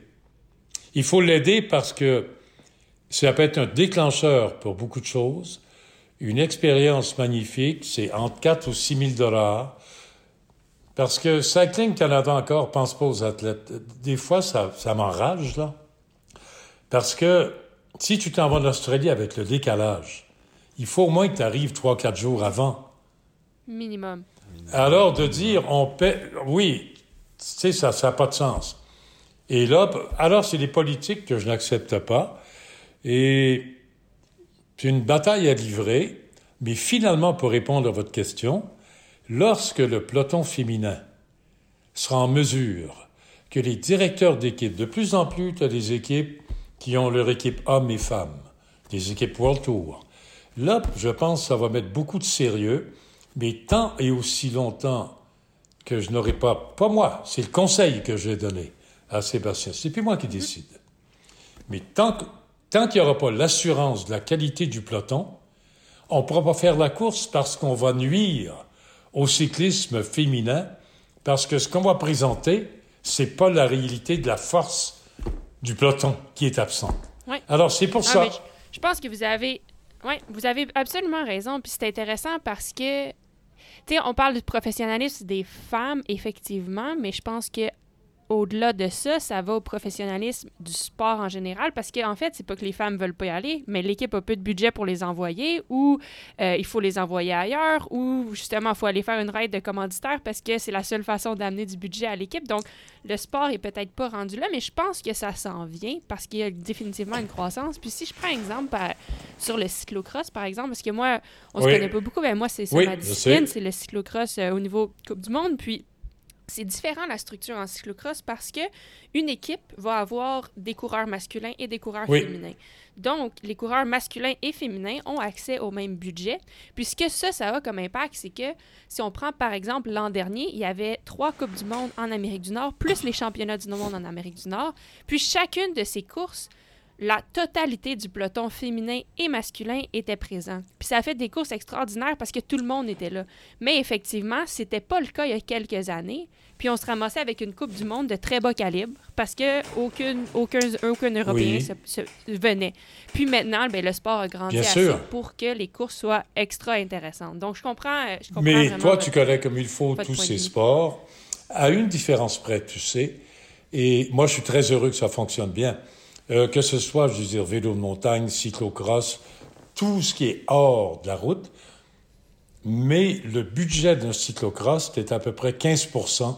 Il faut l'aider parce que ça peut être un déclencheur pour beaucoup de choses. Une expérience magnifique, c'est entre 4 ou 6 000 dollars. Parce que Cycling Canada encore pense pas aux athlètes. Des fois, ça, ça m'enrage, là. Parce que si tu t'en vas en Australie avec le décalage, il faut au moins que tu arrives trois, quatre jours avant. Minimum. Alors, de dire, on paie. Oui, tu sais, ça n'a pas de sens. Et là, alors, c'est des politiques que je n'accepte pas. Et c'est une bataille à livrer. Mais finalement, pour répondre à votre question, lorsque le peloton féminin sera en mesure que les directeurs d'équipe, de plus en plus, tu des équipes qui ont leur équipe hommes et femmes, des équipes World Tour. Là, je pense que ça va mettre beaucoup de sérieux, mais tant et aussi longtemps que je n'aurai pas, pas moi, c'est le conseil que j'ai donné à Sébastien, c'est plus moi qui décide. Mais tant, tant qu'il n'y aura pas l'assurance de la qualité du peloton, on ne pourra pas faire la course parce qu'on va nuire au cyclisme féminin parce que ce qu'on va présenter, c'est pas la réalité de la force du peloton qui est absente. Alors c'est pour ah, ça. Je, pense que vous avez Oui, vous avez absolument raison. Puis c'est intéressant parce que, tu sais, on parle du professionnalisme des femmes, effectivement, mais je pense que au-delà de ça, ça va au professionnalisme du sport en général parce qu'en en fait, c'est pas que les femmes veulent pas y aller, mais l'équipe a peu de budget pour les envoyer ou euh, il faut les envoyer ailleurs ou justement, il faut aller faire une raide de commanditaire parce que c'est la seule façon d'amener du budget à l'équipe. Donc, le sport est peut-être pas rendu là, mais je pense que ça s'en vient parce qu'il y a définitivement une croissance. Puis si je prends un exemple sur le cyclocross, par exemple, parce que moi, on se connaît pas beaucoup, mais moi, c'est ma discipline, c'est le cyclocross euh, au niveau Coupe du Monde. Puis c'est différent la structure en cyclocross parce que une équipe va avoir des coureurs masculins et des coureurs féminins. Donc, les coureurs masculins et féminins ont accès au même budget, puisque ça, ça a comme impact, c'est que si on prend par exemple l'an dernier, il y avait trois Coupes du Monde en Amérique du Nord, plus les championnats du monde en Amérique du Nord, puis chacune de ces courses la totalité du peloton féminin et masculin était présent. Puis ça a fait des courses extraordinaires parce que tout le monde était là. Mais effectivement, c'était pas le cas il y a quelques années. Puis on se ramassait avec une Coupe du Monde de très bas calibre parce que aucune, aucun, aucun Européen se, venait. Puis maintenant, ben, le sport a grandi assez pour que les courses soient extra intéressantes. Donc je comprends. Je comprends Mais toi, tu connais comme il faut tous ces sports. À une différence près, tu sais. Et moi, je suis très heureux que ça fonctionne bien. Euh, que ce soit, je veux dire, vélo de montagne, cyclocross, tout ce qui est hors de la route. Mais le budget d'un cyclocross est à peu près 15%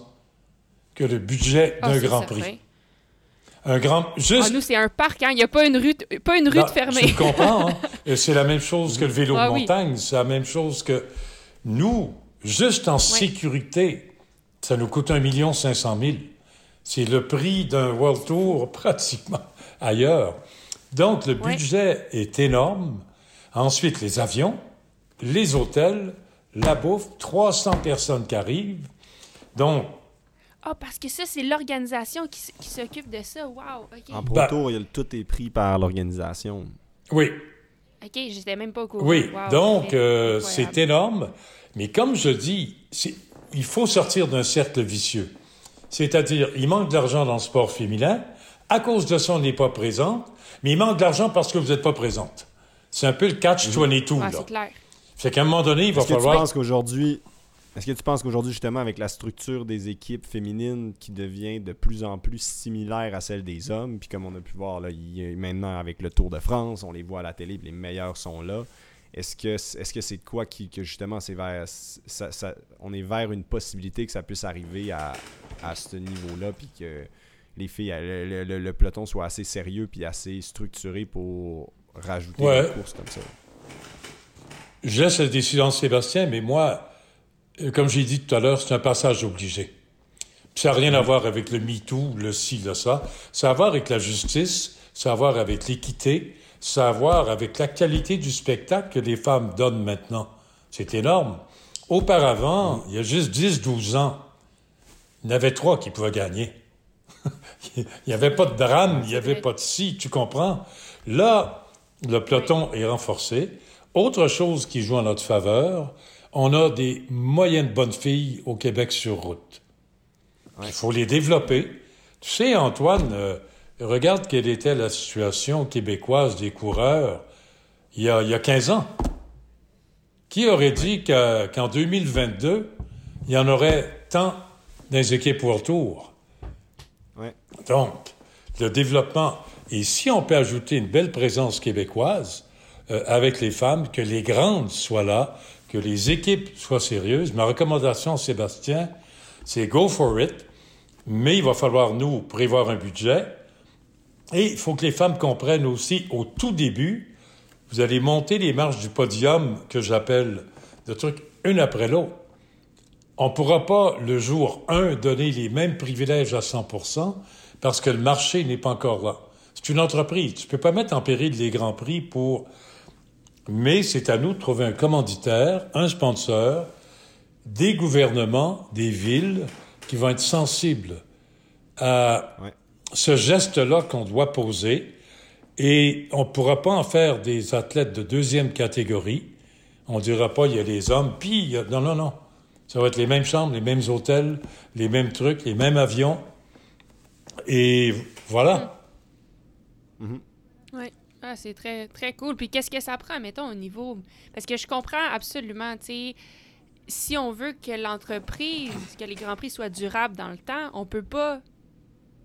que le budget ah, d'un Grand Prix. Un grand, juste... Ah, nous, c'est un parc, hein? il n'y a pas une rue, pas une rue de fermée. Je comprends. Hein? c'est la même chose que le vélo de ah montagne. C'est la même chose que nous, juste en sécurité, ça nous coûte 1 500 000. C'est le prix d'un World Tour pratiquement ailleurs. Donc, le budget est énorme. Ensuite, les avions, les hôtels, la bouffe, 300 personnes qui arrivent. Donc, ah, parce que ça, c'est l'organisation qui, s'occupe de ça. Wow, OK. En proto, ben, tout est pris par l'organisation. Oui. OK, j'étais même pas au courant. Oui, donc euh, c'est énorme. Mais comme je dis, il faut sortir d'un cercle vicieux. C'est-à-dire, il manque d'argent dans le sport féminin, à cause de ça, on n'est pas présente, mais il manque d'argent parce que vous n'êtes pas présente. C'est un peu le catch-22, mhm. C'est clair. Fait qu'à un moment donné, il va falloir... Que tu penses qu'aujourd'hui... Est-ce que tu penses qu'aujourd'hui, justement, avec la structure des équipes féminines qui devient de plus en plus similaire à celle des hommes, puis comme on a pu voir là, maintenant avec le Tour de France, on les voit à la télé, les meilleurs sont là. Est-ce que est-ce que c'est de quoi qui, que justement c'est vers on est vers une possibilité que ça puisse arriver à, à ce niveau-là, puis que les filles, le, peloton soit assez sérieux puis assez structuré pour rajouter des courses comme ça. Je laisse la décision de Sébastien, mais moi, euh, comme j'ai dit tout à l'heure, c'est un passage obligé. ça n'a rien à voir avec le MeToo, le ci, le ça. Ça a à voir avec la justice, ça a à voir avec l'équité, ça a à voir avec la qualité du spectacle que les femmes donnent maintenant. C'est énorme. Auparavant, il y a juste 10-12 ans, il y en avait trois qui pouvaient gagner. il n'y avait pas de drame, il n'y avait pas de si, tu comprends? Là, le peloton est renforcé. Autre chose qui joue en notre faveur, on a des moyennes bonnes filles au Québec sur route. Il faut les développer. Tu sais, Antoine, euh, regarde quelle était la situation québécoise des coureurs il y a, il y a 15 ans. Qui aurait dit qu'en 2022, il y en aurait tant dans les équipes Tour? Donc, le développement, et si on peut ajouter une belle présence québécoise euh, avec les femmes, que les grandes soient là, que les équipes soient sérieuses, ma recommandation, Sébastien, c'est go for it, mais il va falloir nous prévoir un budget. Et il faut que les femmes comprennent aussi au tout début, vous allez monter les marches du podium que j'appelle de trucs une après l'autre. On ne pourra pas, le jour 1, donner les mêmes privilèges à 100 parce que le marché n'est pas encore là. C'est une entreprise. Tu ne peux pas mettre en péril les grands prix pour... Mais c'est à nous de trouver un commanditaire, un sponsor, des gouvernements, des villes qui vont être sensibles à ce geste-là qu'on doit poser. Et on ne pourra pas en faire des athlètes de deuxième catégorie. On ne dira pas, il y a les hommes, puis il y a... Non, non, non. Ça va être les mêmes chambres, les mêmes hôtels, les mêmes trucs, les mêmes avions. Et voilà. Oui, Ah, c'est très, très cool. Puis qu'est-ce que ça prend, mettons, au niveau... Parce que je comprends absolument, tu sais, si on veut que l'entreprise, que les Grands Prix soient durables dans le temps, on peut pas...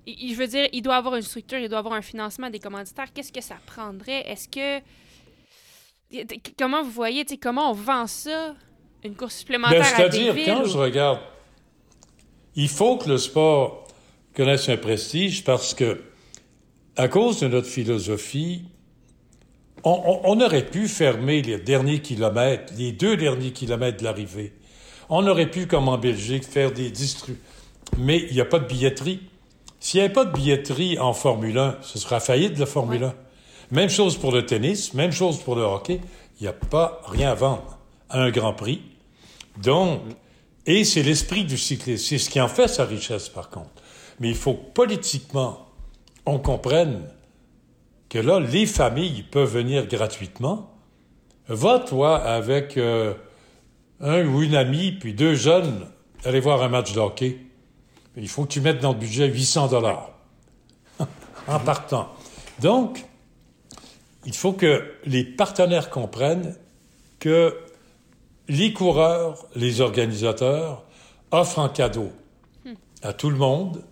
Je veux dire, il doit avoir une structure, il doit avoir un financement des commanditaires. Qu'est-ce que ça prendrait? Est-ce que... Comment vous voyez, tu sais, comment on vend ça, une course supplémentaire ben, C'est-à-dire, quand je regarde, il faut que le sport connaisse un prestige parce que, à cause de notre philosophie, on, aurait pu fermer les derniers kilomètres, les deux derniers kilomètres de l'arrivée. On aurait pu, comme en Belgique, faire des distributions. Mais il n'y a pas de billetterie. S'il n'y avait pas de billetterie en Formule 1, ce sera faillite de la Formule 1. Même chose pour le tennis, même chose pour le hockey. Il n'y a pas rien à vendre à un Grand Prix. Donc, et c'est l'esprit du cyclisme. C'est ce qui en fait sa richesse, par contre. Mais il faut que politiquement, on comprenne que là, les familles peuvent venir gratuitement. Va, toi, avec euh, un ou une amie, puis deux jeunes, aller voir un match de hockey. Il faut que tu mettes dans le budget 800 dollars en partant. Donc, il faut que les partenaires comprennent que les coureurs, les organisateurs offrent un cadeau à tout le monde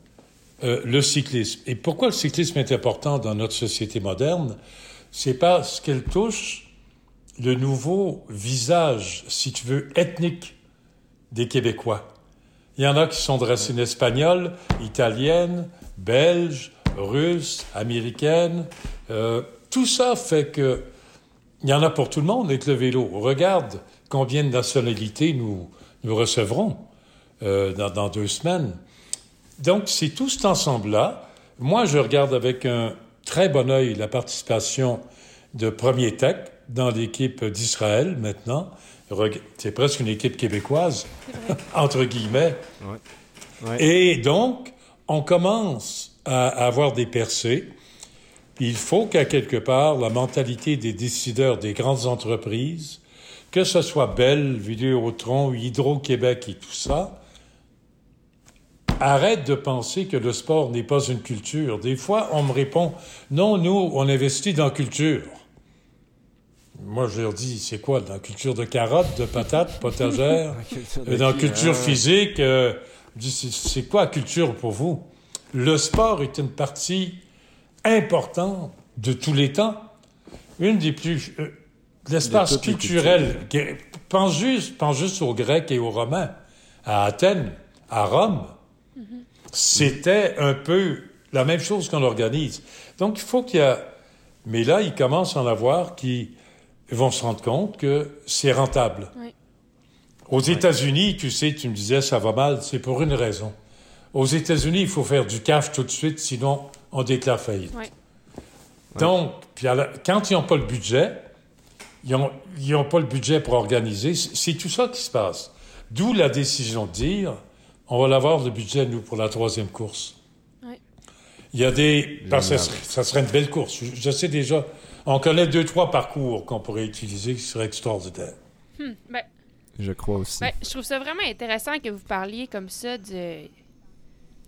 euh, le cyclisme. Et pourquoi le cyclisme est important dans notre société moderne? C'est parce qu'elle touche le nouveau visage, si tu veux, ethnique des Québécois. Il y en a qui sont de racines espagnoles, italiennes, belges, russes, américaines. Euh, tout ça fait que il y en a pour tout le monde avec le vélo. Regarde combien de nationalités nous, nous recevrons euh, dans, dans, deux semaines. Donc, c'est tout cet ensemble-là. Moi, je regarde avec un très bon œil la participation de Premier Tech dans l'équipe d'Israël maintenant. C'est presque une équipe québécoise, entre guillemets. Et donc, on commence à avoir des percées. Il faut qu'à quelque part, la mentalité des décideurs des grandes entreprises, que ce soit Bell, Vidéotron, Hydro-Québec et tout ça, arrête de penser que le sport n'est pas une culture. Des fois, on me répond, non, nous, on investit dans la culture. Moi, je leur dis, c'est quoi, dans la culture de carottes, de patates, potagères, dans la culture physique, euh, c'est quoi culture pour vous? Le sport est une partie importante de tous les temps. Une des plus... Euh, l'espace culturel. Pense juste, pense juste aux Grecs et aux Romains, à Athènes, à Rome. C'était un peu la même chose qu'on organise. Donc, il faut qu'il y a... Mais là, ils commencent à en avoir qui vont se rendre compte que c'est rentable. Aux États-Unis, tu sais, tu me disais, ça va mal, c'est pour une raison. Aux États-Unis, il faut faire du cash tout de suite, sinon on déclare faillite. Donc, puis quand ils n'ont pas le budget, ils n'ont pas le budget pour organiser. C'est tout ça qui se passe. D'où la décision de dire, on va l'avoir, le budget, nous, pour la troisième course. Oui. Il y a des... Parce que ça serait une belle course. Je, sais déjà, on connaît deux, trois parcours qu'on pourrait utiliser qui seraient extraordinaires. Hmm, ben, je crois aussi. Ben, je trouve ça vraiment intéressant que vous parliez comme ça de,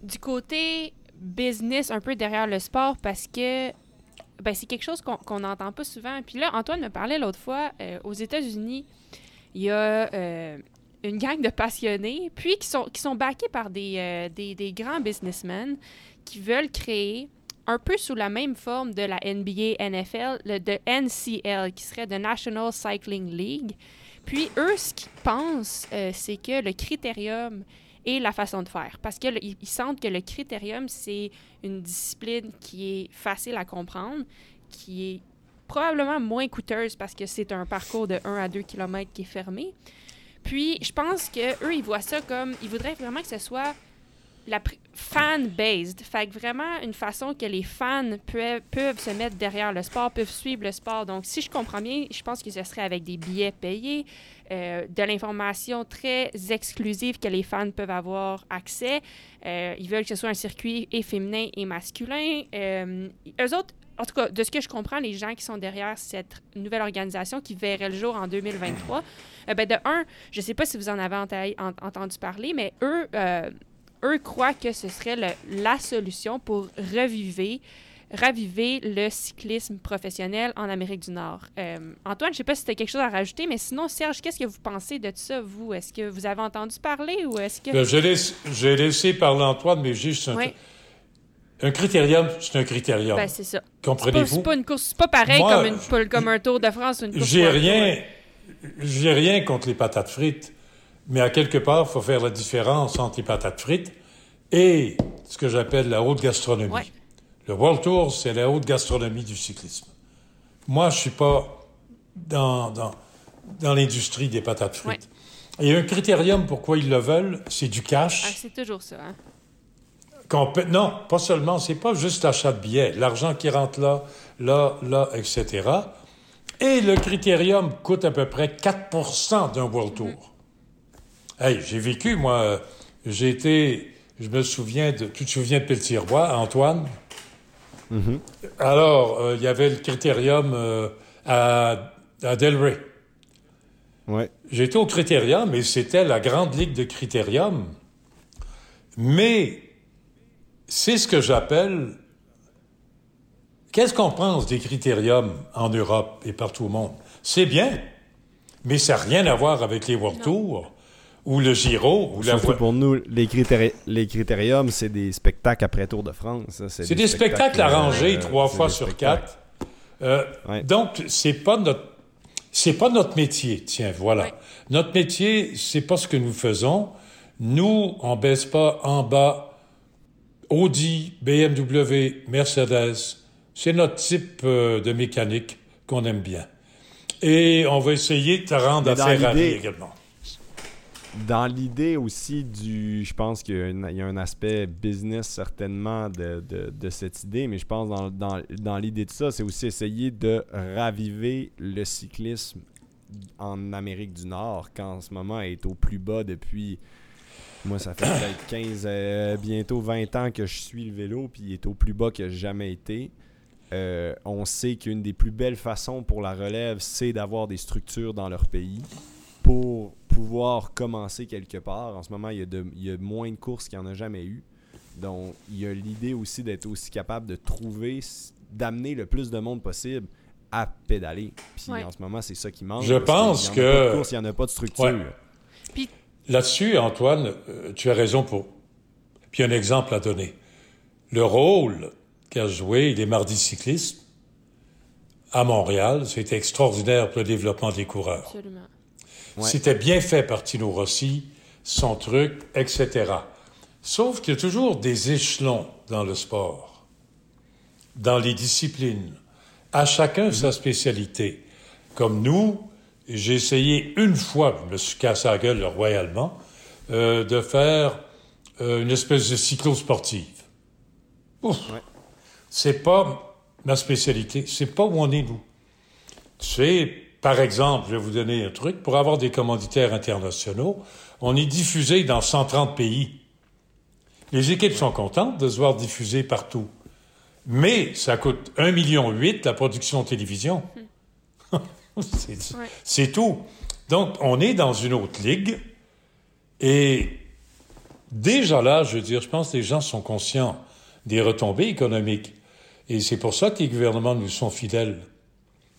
du côté business un peu derrière le sport parce que ben, c'est quelque chose qu'on n'entend pas souvent. Puis là, Antoine me parlait l'autre fois, euh, aux États-Unis, il y a euh, une gang de passionnés, puis qui sont, qui sont backés par des, euh, des, des, grands businessmen qui veulent créer, un peu sous la même forme de la NBA, NFL, le, de NCL, qui serait de National Cycling League. Puis eux, ce qu'ils pensent, euh, c'est que le critérium est la façon de faire. Parce qu'ils sentent que le critérium, c'est une discipline qui est facile à comprendre, qui est probablement moins coûteuse parce que c'est un parcours de 1 à 2 km qui est fermé. Puis, je pense que eux, ils voient ça comme. Ils voudraient vraiment que ce soit la fan-based. Fait que vraiment une façon que les fans peuvent, peuvent se mettre derrière le sport, peuvent suivre le sport. Donc, si je comprends bien, je pense que ce serait avec des billets payés, euh, de l'information très exclusive que les fans peuvent avoir accès. Euh, ils veulent que ce soit un circuit et féminin et masculin. Euh, eux autres, en tout cas, de ce que je comprends, les gens qui sont derrière cette nouvelle organisation qui verrait le jour en 2023, euh, ben de un, je ne sais pas si vous en avez entendu parler, mais eux, euh, eux croient que ce serait la solution pour reviver raviver le cyclisme professionnel en Amérique du Nord. Euh, Antoine, je ne sais pas si tu as quelque chose à rajouter, mais sinon, Serge, qu'est-ce que vous pensez de ça, vous? Est-ce que vous avez entendu parler ou est-ce que... Ben, j'ai laissé, parler Antoine, mais juste un, un critérium, c'est un critérium. Ben, c'est ça. Comprenez-vous? C'est pas, une course, c'est pas pareil comme, une, comme un Tour de France ou une course. J'ai rien, j'ai rien contre les patates frites, mais à quelque part, il faut faire la différence entre les patates frites et ce que j'appelle la haute gastronomie. Le World Tour, c'est la haute gastronomie du cyclisme. Moi, je suis pas dans, dans, dans l'industrie des patates frites. Et un critérium pourquoi ils le veulent, c'est du cash. Ah, c'est toujours ça. Hein? Non, pas seulement, c'est pas juste l'achat de billets, l'argent qui rentre là, là, là, etc. Et le critérium coûte à peu près 4% d'un World Tour. Hey, j'ai vécu, moi, j'ai été, je me souviens de, tu te souviens de Pelletier-Roy, Antoine? Mm-hmm. Alors, euh, il y avait le critérium euh, à, à Delray. Ouais. J'étais au critérium, mais c'était la grande ligue de critérium. Mais c'est ce que j'appelle. Qu'est-ce qu'on pense des critériums en Europe et partout au monde? C'est bien, mais ça n'a rien à voir avec les World Tours ou le Giro. Ou Surtout pour nous, les, les critériums, c'est des spectacles après Tour de France. C'est des, spectacles, arrangés euh, trois fois sur quatre. Euh, donc, c'est pas notre c'est pas notre métier. Tiens, voilà. Notre métier, c'est pas ce que nous faisons. Nous, on baisse pas en bas Audi, BMW, Mercedes. C'est notre type euh, de mécanique qu'on aime bien. Et on va essayer de te rendre à Ferrari également. Dans l'idée aussi du. Je pense qu'il y, a un aspect business certainement de, cette idée, mais je pense dans, dans, l'idée de ça, c'est aussi essayer de raviver le cyclisme en Amérique du Nord, qu'en ce moment est au plus bas depuis moi, ça fait peut-être 15, euh, bientôt 20 ans que je suis le vélo, puis il est au plus bas que j'ai jamais été. Euh, on sait qu'une des plus belles façons pour la relève, c'est d'avoir des structures dans leur pays pour pouvoir commencer quelque part. En ce moment, il y a, de, il y a moins de courses qu'il n'y en a jamais eu. Donc, il y a l'idée aussi d'être aussi capable de trouver, d'amener le plus de monde possible à pédaler. Puis en ce moment, c'est ça qui manque. Je pense que. il n'y en a pas de structure. Puis Là-dessus, Antoine, euh, tu as raison pour. Puis un exemple à donner. Le rôle qu'a joué les mardis cyclistes à Montréal, c'était extraordinaire pour le développement des coureurs. Absolument. C'était bien fait par Tino Rossi, son truc, etc. Sauf qu'il y a toujours des échelons dans le sport, dans les disciplines. À chacun sa spécialité. Comme nous, j'ai essayé une fois, je me suis cassé la gueule royalement, euh, de faire euh, une espèce de cyclo-sportive. C'est pas ma spécialité, c'est pas où on est nous. Sais, par exemple, je vais vous donner un truc, pour avoir des commanditaires internationaux, on est diffusé dans 130 pays. Les équipes sont contentes de se voir diffusées partout. Mais ça coûte 1,8 million la production de télévision. c'est tout. Donc, on est dans une autre ligue. Et déjà là, je veux dire, je pense que les gens sont conscients des retombées économiques. Et c'est pour ça que les gouvernements nous sont fidèles.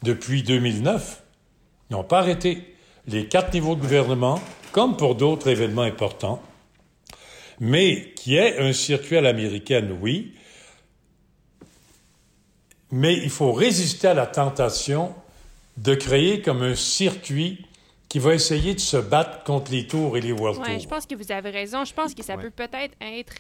Depuis 2009, ils n'ont pas arrêté. Les quatre niveaux de gouvernement, comme pour d'autres événements importants, mais qui est un circuit à l'américaine, oui, mais il faut résister à la tentation de créer comme un circuit qui va essayer de se battre contre les tours et les World ouais, Tours. Je pense que vous avez raison. Je pense que ça peut peut-être être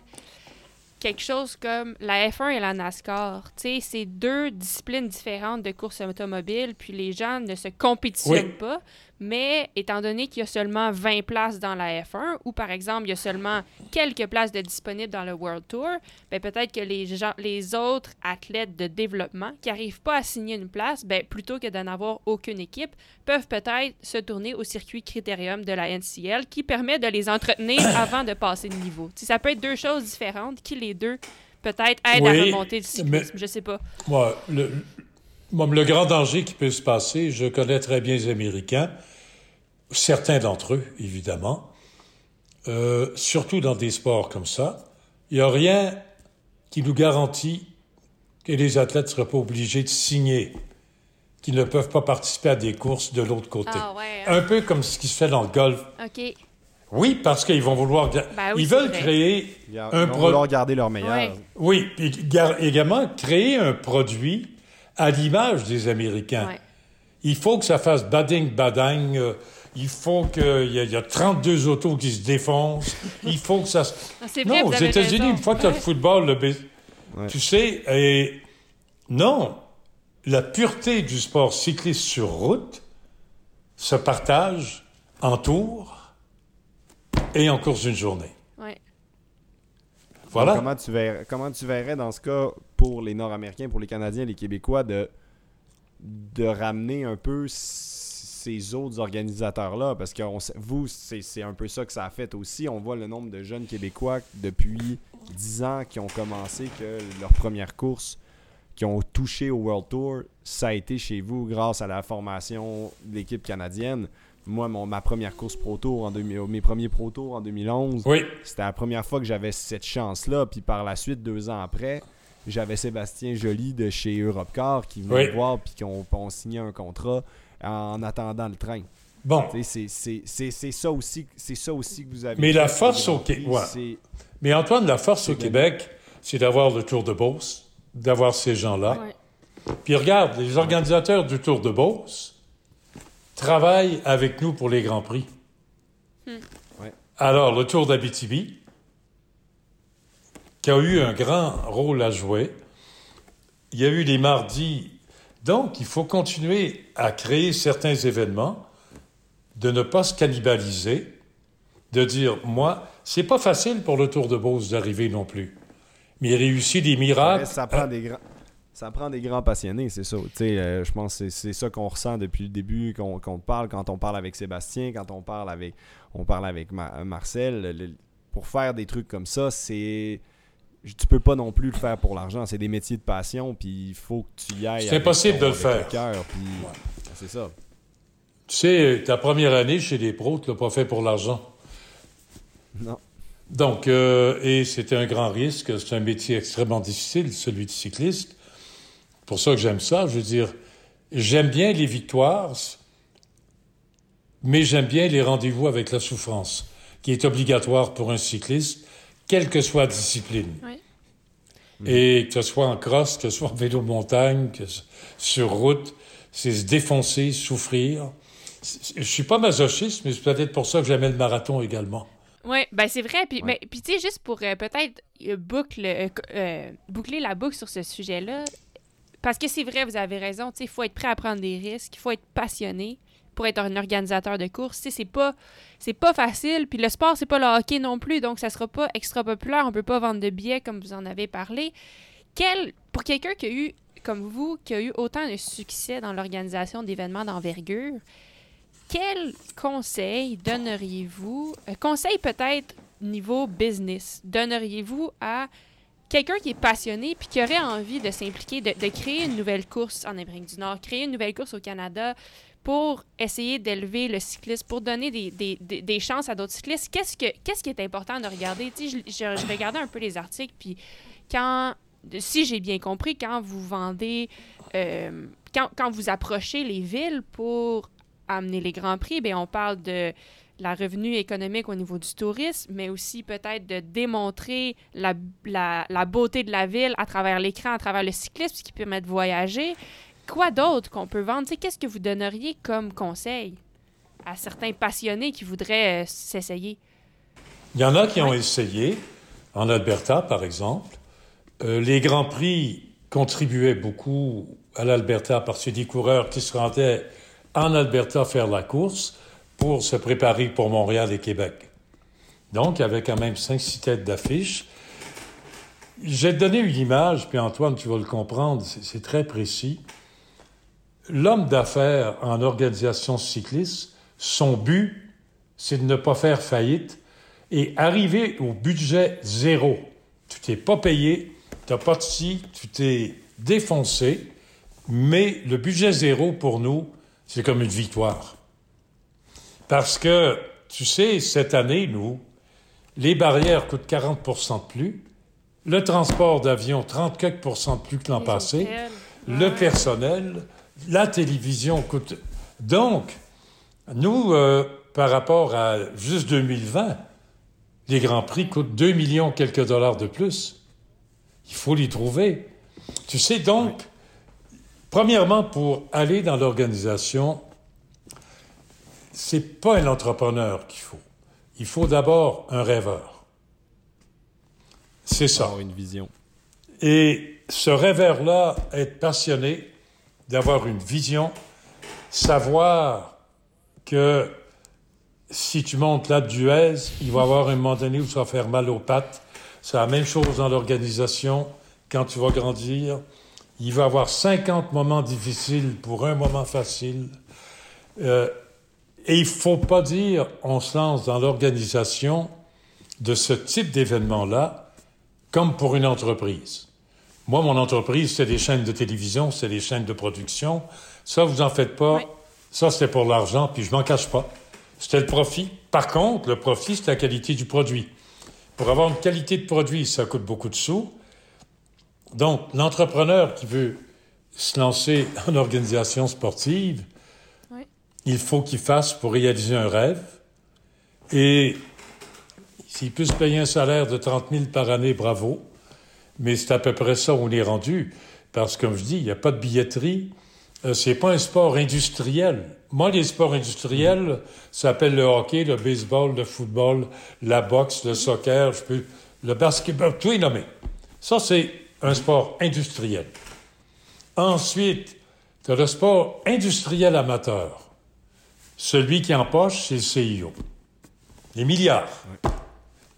quelque chose comme la F1 et la NASCAR. Tu sais, c'est deux disciplines différentes de course automobile, puis les gens ne se compétitionnent pas. Mais étant donné qu'il y a seulement 20 places dans la F1, ou par exemple, il y a seulement quelques places de disponibles dans le World Tour, ben peut-être que les, gens, les autres athlètes de développement qui n'arrivent pas à signer une place, ben plutôt que d'en avoir aucune équipe, peuvent peut-être se tourner au circuit critérium de la NCL qui permet de les entretenir avant de passer le niveau. Ça peut être deux choses différentes qui, les deux, peut-être aident à remonter le cyclisme. je sais pas. Le, le grand danger qui peut se passer, je connais très bien les Américains, certains d'entre eux, évidemment, euh, surtout dans des sports comme ça. Il n'y a rien qui nous garantit que les athlètes ne seraient pas obligés de signer qu'ils ne peuvent pas participer à des courses de l'autre côté. Ah ouais. Un peu comme ce qui se fait dans le golf. OK. Oui, parce qu'ils vont vouloir... Ben oui, ils veulent vrai. créer Ils un vont pro- vouloir garder leur meilleur. Ouais. Oui, puis gar- également créer un produit à l'image des Américains. Ouais. Il faut que ça fasse bading badang. euh, il faut qu'il y, y a 32 autos qui se défoncent. Il faut que ça se... Ah, Non, vous aux États-Unis, une fois que tu as le football, le bais- Ouais. tu sais, et non, la pureté du sport cycliste sur route se partage en tours et en course d'une journée. Comment tu, verrais, comment tu verrais dans ce cas pour les Nord-Américains, pour les Canadiens, les Québécois, de, de ramener un peu ces autres organisateurs-là? Parce que on vous, c'est c'est un peu ça que ça a fait aussi. On voit le nombre de jeunes Québécois depuis 10 ans qui ont commencé, que leur première course, qui ont touché au World Tour, ça a été chez vous grâce à la formation de l'équipe canadienne. Moi, mon, ma première course Pro Tour, en 2000 mes premiers Pro Tour en 2011, Oui, c'était la première fois que j'avais cette chance-là. Puis par la suite, deux ans après, j'avais Sébastien Joly de chez Europcar qui venait Oui. me voir puis qu'on on signait un contrat en attendant le train. bon. Tu sais, C'est c'est- c'est- c'est ça aussi c'est ça aussi que vous avez. Mais la force au Grands Prix, Qué- ouais. c'est- Mais Antoine, la force au bien. Québec, c'est d'avoir le Tour de Beauce, d'avoir ces gens-là. Ouais. Puis regarde, les organisateurs du Tour de Beauce travaillent avec nous pour les Grands Prix. Ouais. Alors, le Tour d'Abitibi, qui a eu un grand rôle à jouer, il y a eu les mardis. Donc, il faut continuer à créer certains événements, de ne pas se cannibaliser, de dire, moi, c'est pas facile pour le Tour de Beauce d'arriver non plus. Mais il réussit des ça, miracles. reste- ça prend des grands. Ça prend des grands passionnés, c'est ça. Euh, je pense que c'est- ça qu'on ressent depuis le début, qu'on te parle, quand on parle avec Sébastien, quand on parle avec, on parle avec Ma- Marcel. le- pour faire des trucs comme ça, c'est. Tu peux pas non plus le faire pour l'argent. C'est des métiers de passion, puis il faut que tu y ailles. C'est impossible ton- de le faire. C'est ça. Tu sais, ta première année chez les pros, tu l'as pas fait pour l'argent. Non. Donc, euh, et c'était un grand risque. C'est un métier extrêmement difficile, celui de cycliste. Pour ça que j'aime ça. Je veux dire, j'aime bien les victoires, mais j'aime bien les rendez-vous avec la souffrance, qui est obligatoire pour un cycliste, quelle que soit la discipline. Ouais. Et que ce soit en crosse, que ce soit en vélo de montagne, que sur route, c'est se défoncer, souffrir. Je suis pas masochiste, mais c'est peut-être pour ça que j'aimais le marathon également. Oui, ben c'est vrai. Puis, Ouais. puis tu sais, juste pour euh, peut-être euh, boucle, euh, boucler la boucle sur ce sujet-là, parce que c'est vrai, vous avez raison, il faut être prêt à prendre des risques, il faut être passionné pour être un organisateur de course. C'est pas, pas facile. Puis le sport, c'est pas le hockey non plus, donc ça sera pas extra populaire. On peut pas vendre de billets comme vous en avez parlé. Quel, pour quelqu'un qui a eu, comme vous, qui a eu autant de succès dans l'organisation d'événements d'envergure, quel conseil donneriez-vous, euh, conseil peut-être niveau business, donneriez-vous à quelqu'un qui est passionné puis qui aurait envie de s'impliquer, de, créer une nouvelle course en Amérique du Nord, créer une nouvelle course au Canada pour essayer d'élever le cyclisme, pour donner des, des- des- des chances à d'autres cyclistes? Qu'est-ce, que, qu'est-ce qui est important de regarder? Je, je- je regardais un peu les articles, puis quand, si j'ai bien compris, quand vous vendez, euh, quand, quand vous approchez les villes pour amener les grands prix, bien, on parle de la revenu économique au niveau du tourisme, mais aussi peut-être de démontrer la, la, la beauté de la ville à travers l'écran, à travers le cyclisme, ce qui permet de voyager. Quoi d'autre qu'on peut vendre? Qu'est-ce que vous donneriez comme conseil à certains passionnés qui voudraient euh, s'essayer? Il y en a qui ont essayé, en Alberta par exemple. Euh, les Grands Prix contribuaient beaucoup à l'Alberta parce que des coureurs qui se rendaient en Alberta faire la course pour se préparer pour Montréal et Québec. Donc, avait quand même 5-6 têtes d'affiche. J'ai donné une image, puis Antoine, tu vas le comprendre, c'est très précis. L'homme d'affaires en organisation cycliste, son but, c'est de ne pas faire faillite et arriver au budget zéro. Tu t'es pas payé, tu n'as pas de tu t'es défoncé, mais le budget zéro pour nous, c'est comme une victoire. Parce que, tu sais, cette année, nous, les barrières coûtent 40 de plus, le transport d'avion, 30 quelques de plus que l'an passé, hôtels. le Ouais. personnel, la télévision coûte. Donc, nous, euh, par rapport à juste 2020, les Grands Prix coûtent 2 millions quelques dollars de plus. Il faut les trouver. Tu sais, donc, premièrement, pour aller dans l'organisation, c'est pas un entrepreneur qu'il faut. Il faut d'abord un rêveur. C'est ça. Avoir une vision. Et ce rêveur-là, être passionné, d'avoir une vision, savoir que si tu montes là Duez, il va y avoir un moment donné où ça va faire mal aux pattes. C'est la même chose dans l'organisation. Quand tu vas grandir, il va y avoir 50 moments difficiles pour un moment facile. Euh, et il ne faut pas dire on se lance dans l'organisation de ce type d'événement-là comme pour une entreprise. Moi, mon entreprise, c'est des chaînes de télévision, c'est des chaînes de production. Ça, vous en faites pas. Oui. Ça, c'était pour l'argent, puis je m'en cache pas. C'était le profit. Par contre, le profit, c'est la qualité du produit. Pour avoir une qualité de produit, ça coûte beaucoup de sous. Donc, l'entrepreneur qui veut se lancer en organisation sportive. Il faut qu'il fasse pour réaliser un rêve. Et s'il peut se payer un salaire de 30 000 par année, bravo. Mais c'est à peu près ça où on est rendu. Parce que, comme je dis, il n'y a pas de billetterie. Euh, c'est pas un sport industriel. Moi, les sports industriels, ça s'appelle le hockey, le baseball, le football, la boxe, le soccer, le basketball, tout est nommé. Ça, c'est un sport industriel. Ensuite, tu as le sport industriel amateur. Celui qui empoche, c'est le CIO. Les milliards.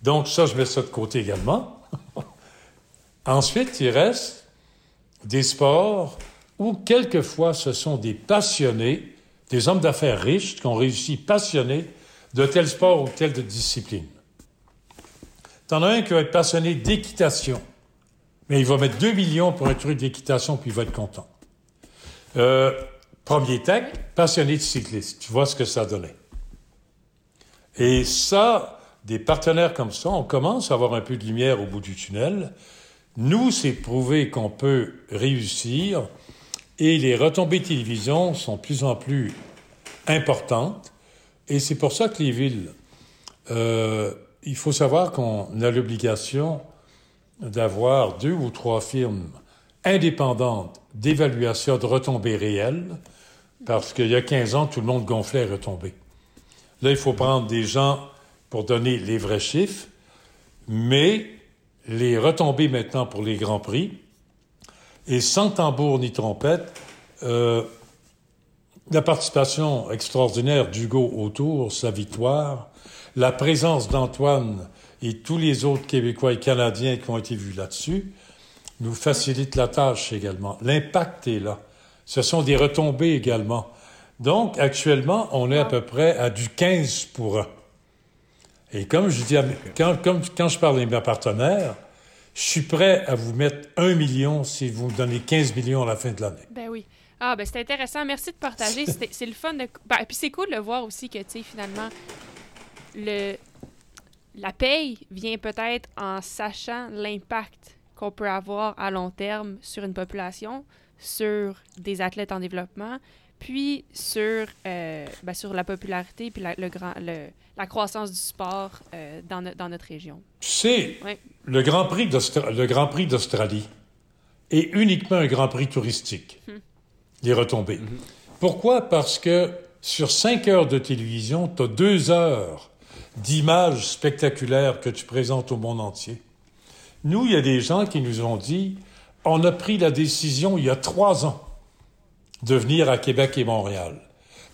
Donc, ça, je mets ça de côté également. Ensuite, il reste des sports où, quelquefois, ce sont des passionnés, des hommes d'affaires riches qui ont réussi passionnés de tel sport ou telle discipline. T'en as un qui va être passionné d'équitation, mais il va mettre 2 millions pour un truc d'équitation, puis il va être content. Euh, premier tech, passionné de cycliste. Tu vois ce que ça donnait. Et ça, des partenaires comme ça, on commence à avoir un peu de lumière au bout du tunnel. Nous, c'est prouvé qu'on peut réussir et les retombées télévision sont de plus en plus importantes. Et c'est pour ça que les villes, euh, il faut savoir qu'on a l'obligation d'avoir deux ou trois firmes indépendantes d'évaluation de retombées réelles, parce qu'il y a 15 ans, tout le monde gonflait les retombées. Là, il faut prendre des gens pour donner les vrais chiffres, mais les retombées maintenant pour les Grands Prix, et sans tambour ni trompette, euh, la participation extraordinaire d'Hugo autour, sa victoire, la présence d'Antoine et tous les autres Québécois et Canadiens qui ont été vus là-dessus, nous facilite la tâche également. L'impact est là. Ce sont des retombées également. Donc, actuellement, on est à peu près à du 15 pour 1. Et comme je dis, à mes- quand, comme, quand je parle à mes partenaires, je suis prêt à vous mettre 1 million si vous me donnez 15 millions à la fin de l'année. Ben oui. Ah, ben c'est intéressant. Merci de partager. C'est le fun de. Ben, puis c'est cool de voir aussi que, tu sais, finalement, le... la paye vient peut-être en sachant l'impact qu'on peut avoir à long terme sur une population, sur des athlètes en développement, puis sur, euh, ben, sur la popularité puis la, le grand, le- la croissance du sport euh, dans, no- dans notre région. Tu sais, Ouais. le Grand Prix d'Austra- le Grand Prix d'Australie est uniquement un Grand Prix touristique. Les retombées. Pourquoi? Parce que sur cinq heures de télévision, tu as deux heures d'images spectaculaires que tu présentes au monde entier. Nous, il y a des gens qui nous ont dit, on a pris la décision il y a trois ans de venir à Québec et Montréal.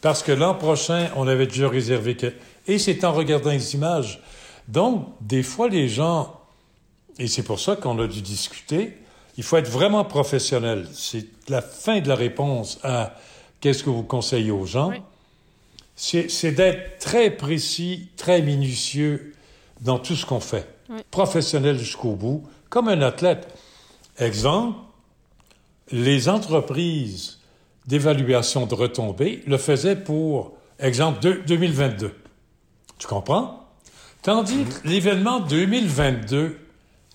Parce que l'an prochain, on avait déjà réservé que... Et c'est en regardant les images. Donc, des fois, les gens, et c'est pour ça qu'on a dû discuter, il faut être vraiment professionnel. C'est la fin de la réponse à qu'est-ce que vous conseillez aux gens. Oui. C'est d'être très précis, très minutieux dans tout ce qu'on fait. Oui. Professionnel jusqu'au bout, comme un athlète. Exemple, les entreprises d'évaluation de retombées le faisaient pour, exemple, deux- 2022. Tu comprends? Tandis que l'événement 2022,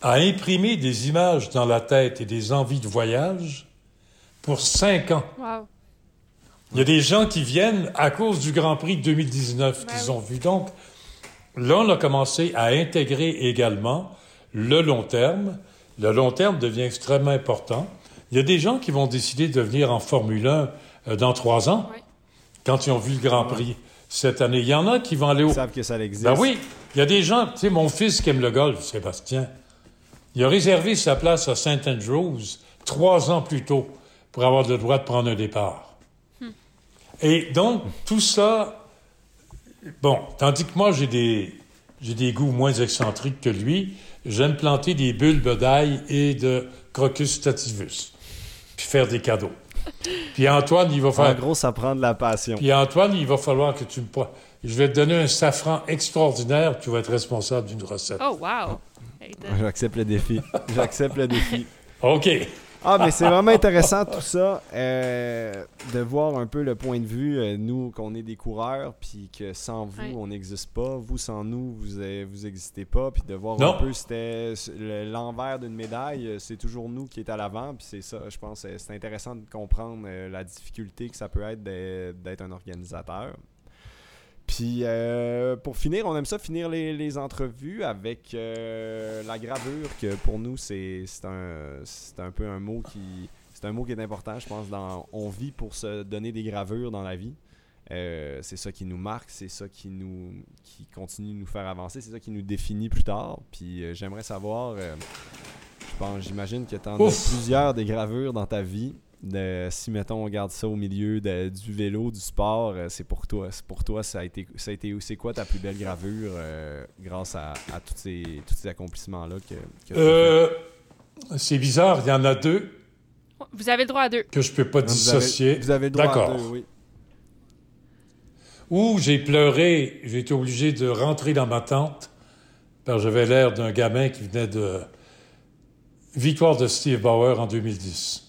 a imprimé des images dans la tête et des envies de voyage pour cinq ans. Wow. Il y a des gens qui viennent à cause du Grand Prix de 2019 Ben qu'ils ont vu. Donc, là, on a commencé à intégrer également le long terme. Le long terme devient extrêmement important. Il y a des gens qui vont décider de venir en Formule 1 euh, dans trois ans, Oui. quand ils ont vu le Grand Prix cette année. Il y en a qui vont aller au... Ils savent que ça existe. Ben oui, il y a des gens, tu sais, mon fils qui aime le golf, Sébastien, il a réservé sa place à St. Andrews trois ans plus tôt pour avoir le droit de prendre un départ. Et donc, tout ça, bon, tandis que moi, j'ai des, j'ai des goûts moins excentriques que lui, j'aime planter des bulbes d'ail et de crocus stativus, puis faire des cadeaux. Puis Antoine, il va En faire... gros, ça prend de la passion. Puis Antoine, il va falloir que tu me... Je vais te donner un safran extraordinaire, tu vas être responsable d'une recette. Oh, wow. J'accepte le défi. J'accepte le défi. OK. Ah, mais c'est vraiment intéressant tout ça, euh, de voir un peu le point de vue, euh, nous, qu'on est des coureurs, puis que sans vous, Ouais. on n'existe pas, vous, sans nous, vous vous existez pas, puis de voir Non. un peu, c'était le- l'envers d'une médaille, euh, c'est toujours nous qui est à l'avant, puis c'est ça, je pense, c'est intéressant de comprendre euh, la difficulté que ça peut être d'être un organisateur. Puis euh, pour finir, on aime ça finir les, les entrevues avec euh, la gravure que pour nous c'est un c'est un peu un mot qui c'est un mot qui est important, je pense. Dans on vit pour se donner des gravures dans la vie. Euh, c'est ça qui nous marque, c'est ça qui nous qui continue de nous faire avancer, c'est ça qui nous définit plus tard. Puis euh, j'aimerais savoir, je pense, j'imagine que tu en as plusieurs des gravures dans ta vie. De, si mettons on regarde ça au milieu de- du vélo, du sport, euh, c'est pour toi. C'est pour toi, ça a été, ça a été, c'est quoi ta plus belle gravure euh, grâce à, à tous ces, tous ces accomplissements là que, que tu as Euh, c'est bizarre, il y en a deux Vous avez le droit à deux. que je peux pas? Vous avez- dissocier. Vous avez le droit à D'accord. deux, oui. Où j'ai pleuré, j'ai été obligé de rentrer dans ma tente, parce que j'avais l'air d'un gamin qui venait de... Victoire de Steve Bauer en 2010.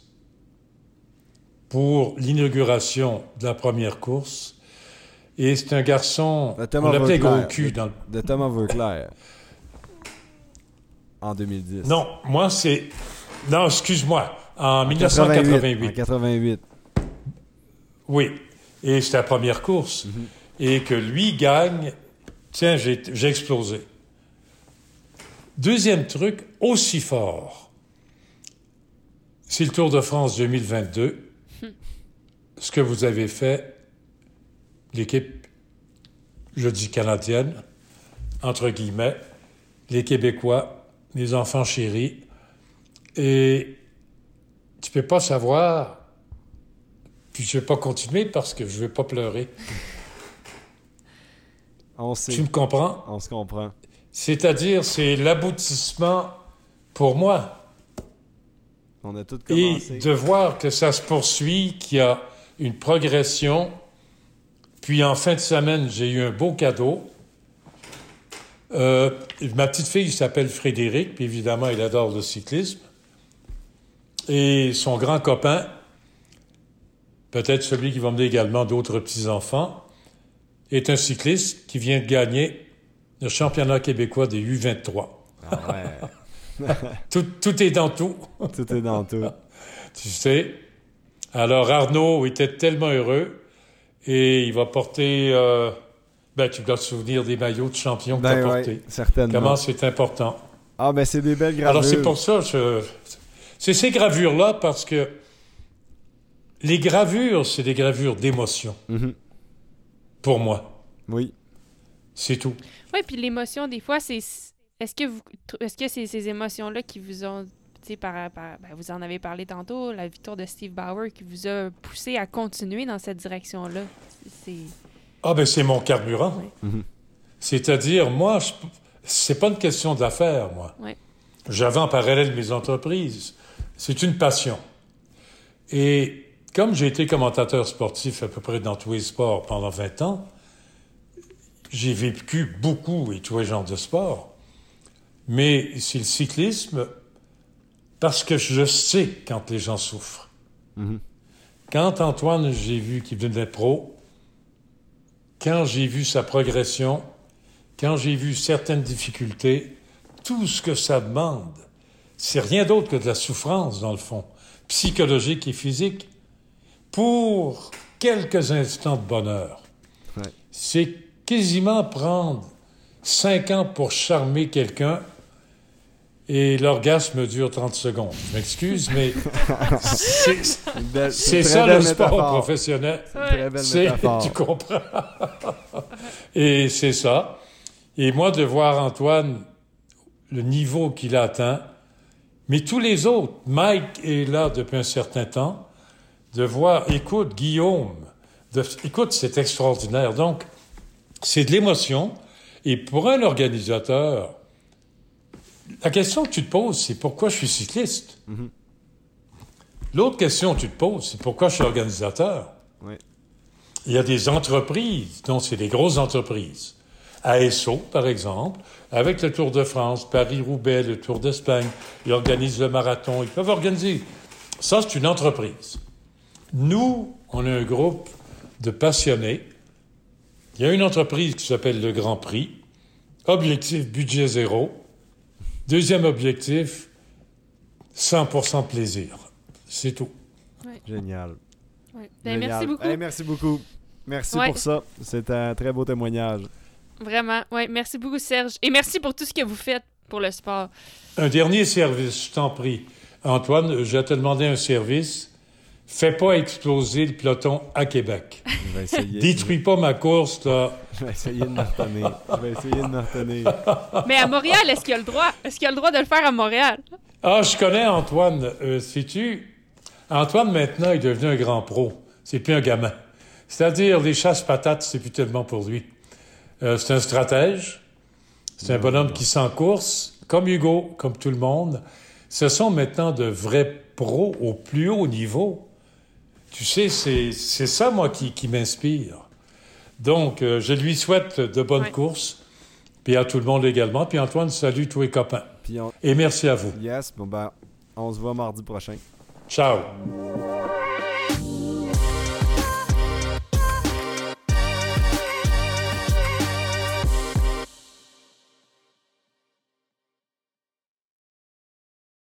Pour l'inauguration de la première course. Et c'est un garçon, on l'appelait gros cul dans le De Thomas Vauclair. En 2010. Non, moi, c'est. Non, excuse-moi. En, En 1988. En 88. Oui. Et c'était la première course. Mhm. Et que lui gagne. Tiens, j'ai explosé. Deuxième truc, aussi fort. C'est le Tour de France 2022. Ce que vous avez fait, l'équipe, je dis canadienne, entre guillemets, les Québécois, les enfants chéris. Et tu peux pas savoir puis je vais pas continuer parce que je vais pas pleurer. On sait. Tu me comprends? On se comprend. C'est-à-dire, c'est l'aboutissement pour moi. On a tout Et commencé. de voir que ça se poursuit, qu'il y a une progression. Puis en fin de semaine, j'ai eu un beau cadeau. Euh, ma petite fille s'appelle Frédéric, puis évidemment, elle adore le cyclisme. Et son grand copain, peut-être celui qui va mener également d'autres petits-enfants, est un cycliste qui vient de gagner le championnat québécois des U23. Ah ouais. Tout, tout est dans tout. tout est dans tout. Tu sais. Alors Arnaud était tellement heureux et il va porter. euh, ben, tu dois te souvenir des maillots de champion que tu Ben as ouais, portés. certainement. Comment c'est important. Ah ben c'est des belles gravures. Alors c'est pour ça, je... c'est ces gravures-là parce que les gravures, c'est des gravures d'émotion Mhm. pour moi. Oui. C'est tout. Oui, puis l'émotion, des fois, c'est. Est-ce que vous est-ce que c'est ces émotions-là qui vous ont. Par, par- ben, vous en avez parlé tantôt, la victoire de Steve Bauer qui vous a poussé à continuer dans cette direction-là. C'est. Ah ben c'est mon carburant. Oui. Mhm. C'est-à-dire, moi, je... c'est pas une question d'affaires, moi. Oui. J'avais en parallèle mes entreprises. C'est une passion. Et comme j'ai été commentateur sportif à peu près dans tous les sports pendant 20 ans, j'ai vécu beaucoup et tous les genres de sports. Mais c'est le cyclisme parce que je sais quand les gens souffrent. Mhm. Quand Antoine, j'ai vu qu'il devenait pro, quand j'ai vu sa progression, quand j'ai vu certaines difficultés, tout ce que ça demande, c'est rien d'autre que de la souffrance, dans le fond, psychologique et physique, pour quelques instants de bonheur. Ouais. C'est quasiment prendre cinq ans pour charmer quelqu'un et l'orgasme dure 30 secondes. Je m'excuse, mais c'est ça le sport métaphore. professionnel. C'est- tu comprends? Et c'est ça. Et moi, de voir Antoine, le niveau qu'il a atteint, mais tous les autres, Mike est là depuis un certain temps, de voir, écoute, Guillaume, de- écoute, c'est extraordinaire. Donc, c'est de l'émotion. Et pour un organisateur, la question que tu te poses, c'est pourquoi je suis cycliste? L'autre question que tu te poses, c'est pourquoi je suis organisateur? Oui. Il y a des entreprises, dont c'est des grosses entreprises. ASO, par exemple, avec le Tour de France, Paris-Roubaix, le Tour d'Espagne, ils organisent le marathon, ils peuvent organiser. Ça, c'est une entreprise. Nous, on est un groupe de passionnés. Il y a une entreprise qui s'appelle le Grand Prix. Objectif budget zéro. Deuxième objectif, 100% plaisir. C'est tout. Génial. Ouais. Ben, merci beaucoup. Hey, merci beaucoup. Merci Ouais. pour ça. C'est un très beau témoignage. Vraiment. Ouais, merci beaucoup, Serge. Et merci pour tout ce que vous faites pour le sport. Un dernier service, je t'en prie. Antoine, je vais te demander un service. Fais pas exploser le peloton à Québec. Détruis pas ma course, là. Je vais essayer de me retenir. Je vais essayer de me retenir. Mais à Montréal, est-ce qu'il a le droit? Est-ce qu'il a le droit de le faire à Montréal? Ah, je connais Antoine. Euh, sais-tu? Antoine, maintenant, est devenu un grand pro. C'est plus un gamin. C'est-à-dire, les chasses-patates, c'est plus tellement pour lui. Euh, c'est un stratège. C'est un bonhomme qui s'en course, comme Hugo, comme tout le monde. Ce sont maintenant de vrais pros au plus haut niveau. Tu sais, c'est c'est ça, moi, qui, qui m'inspire. Donc, euh, je lui souhaite de bonnes Ouais. courses, puis à tout le monde également. Puis Antoine, salut tous les copains. Puis on... Et merci à vous. Yes, bon ben, on se voit mardi prochain. Ciao.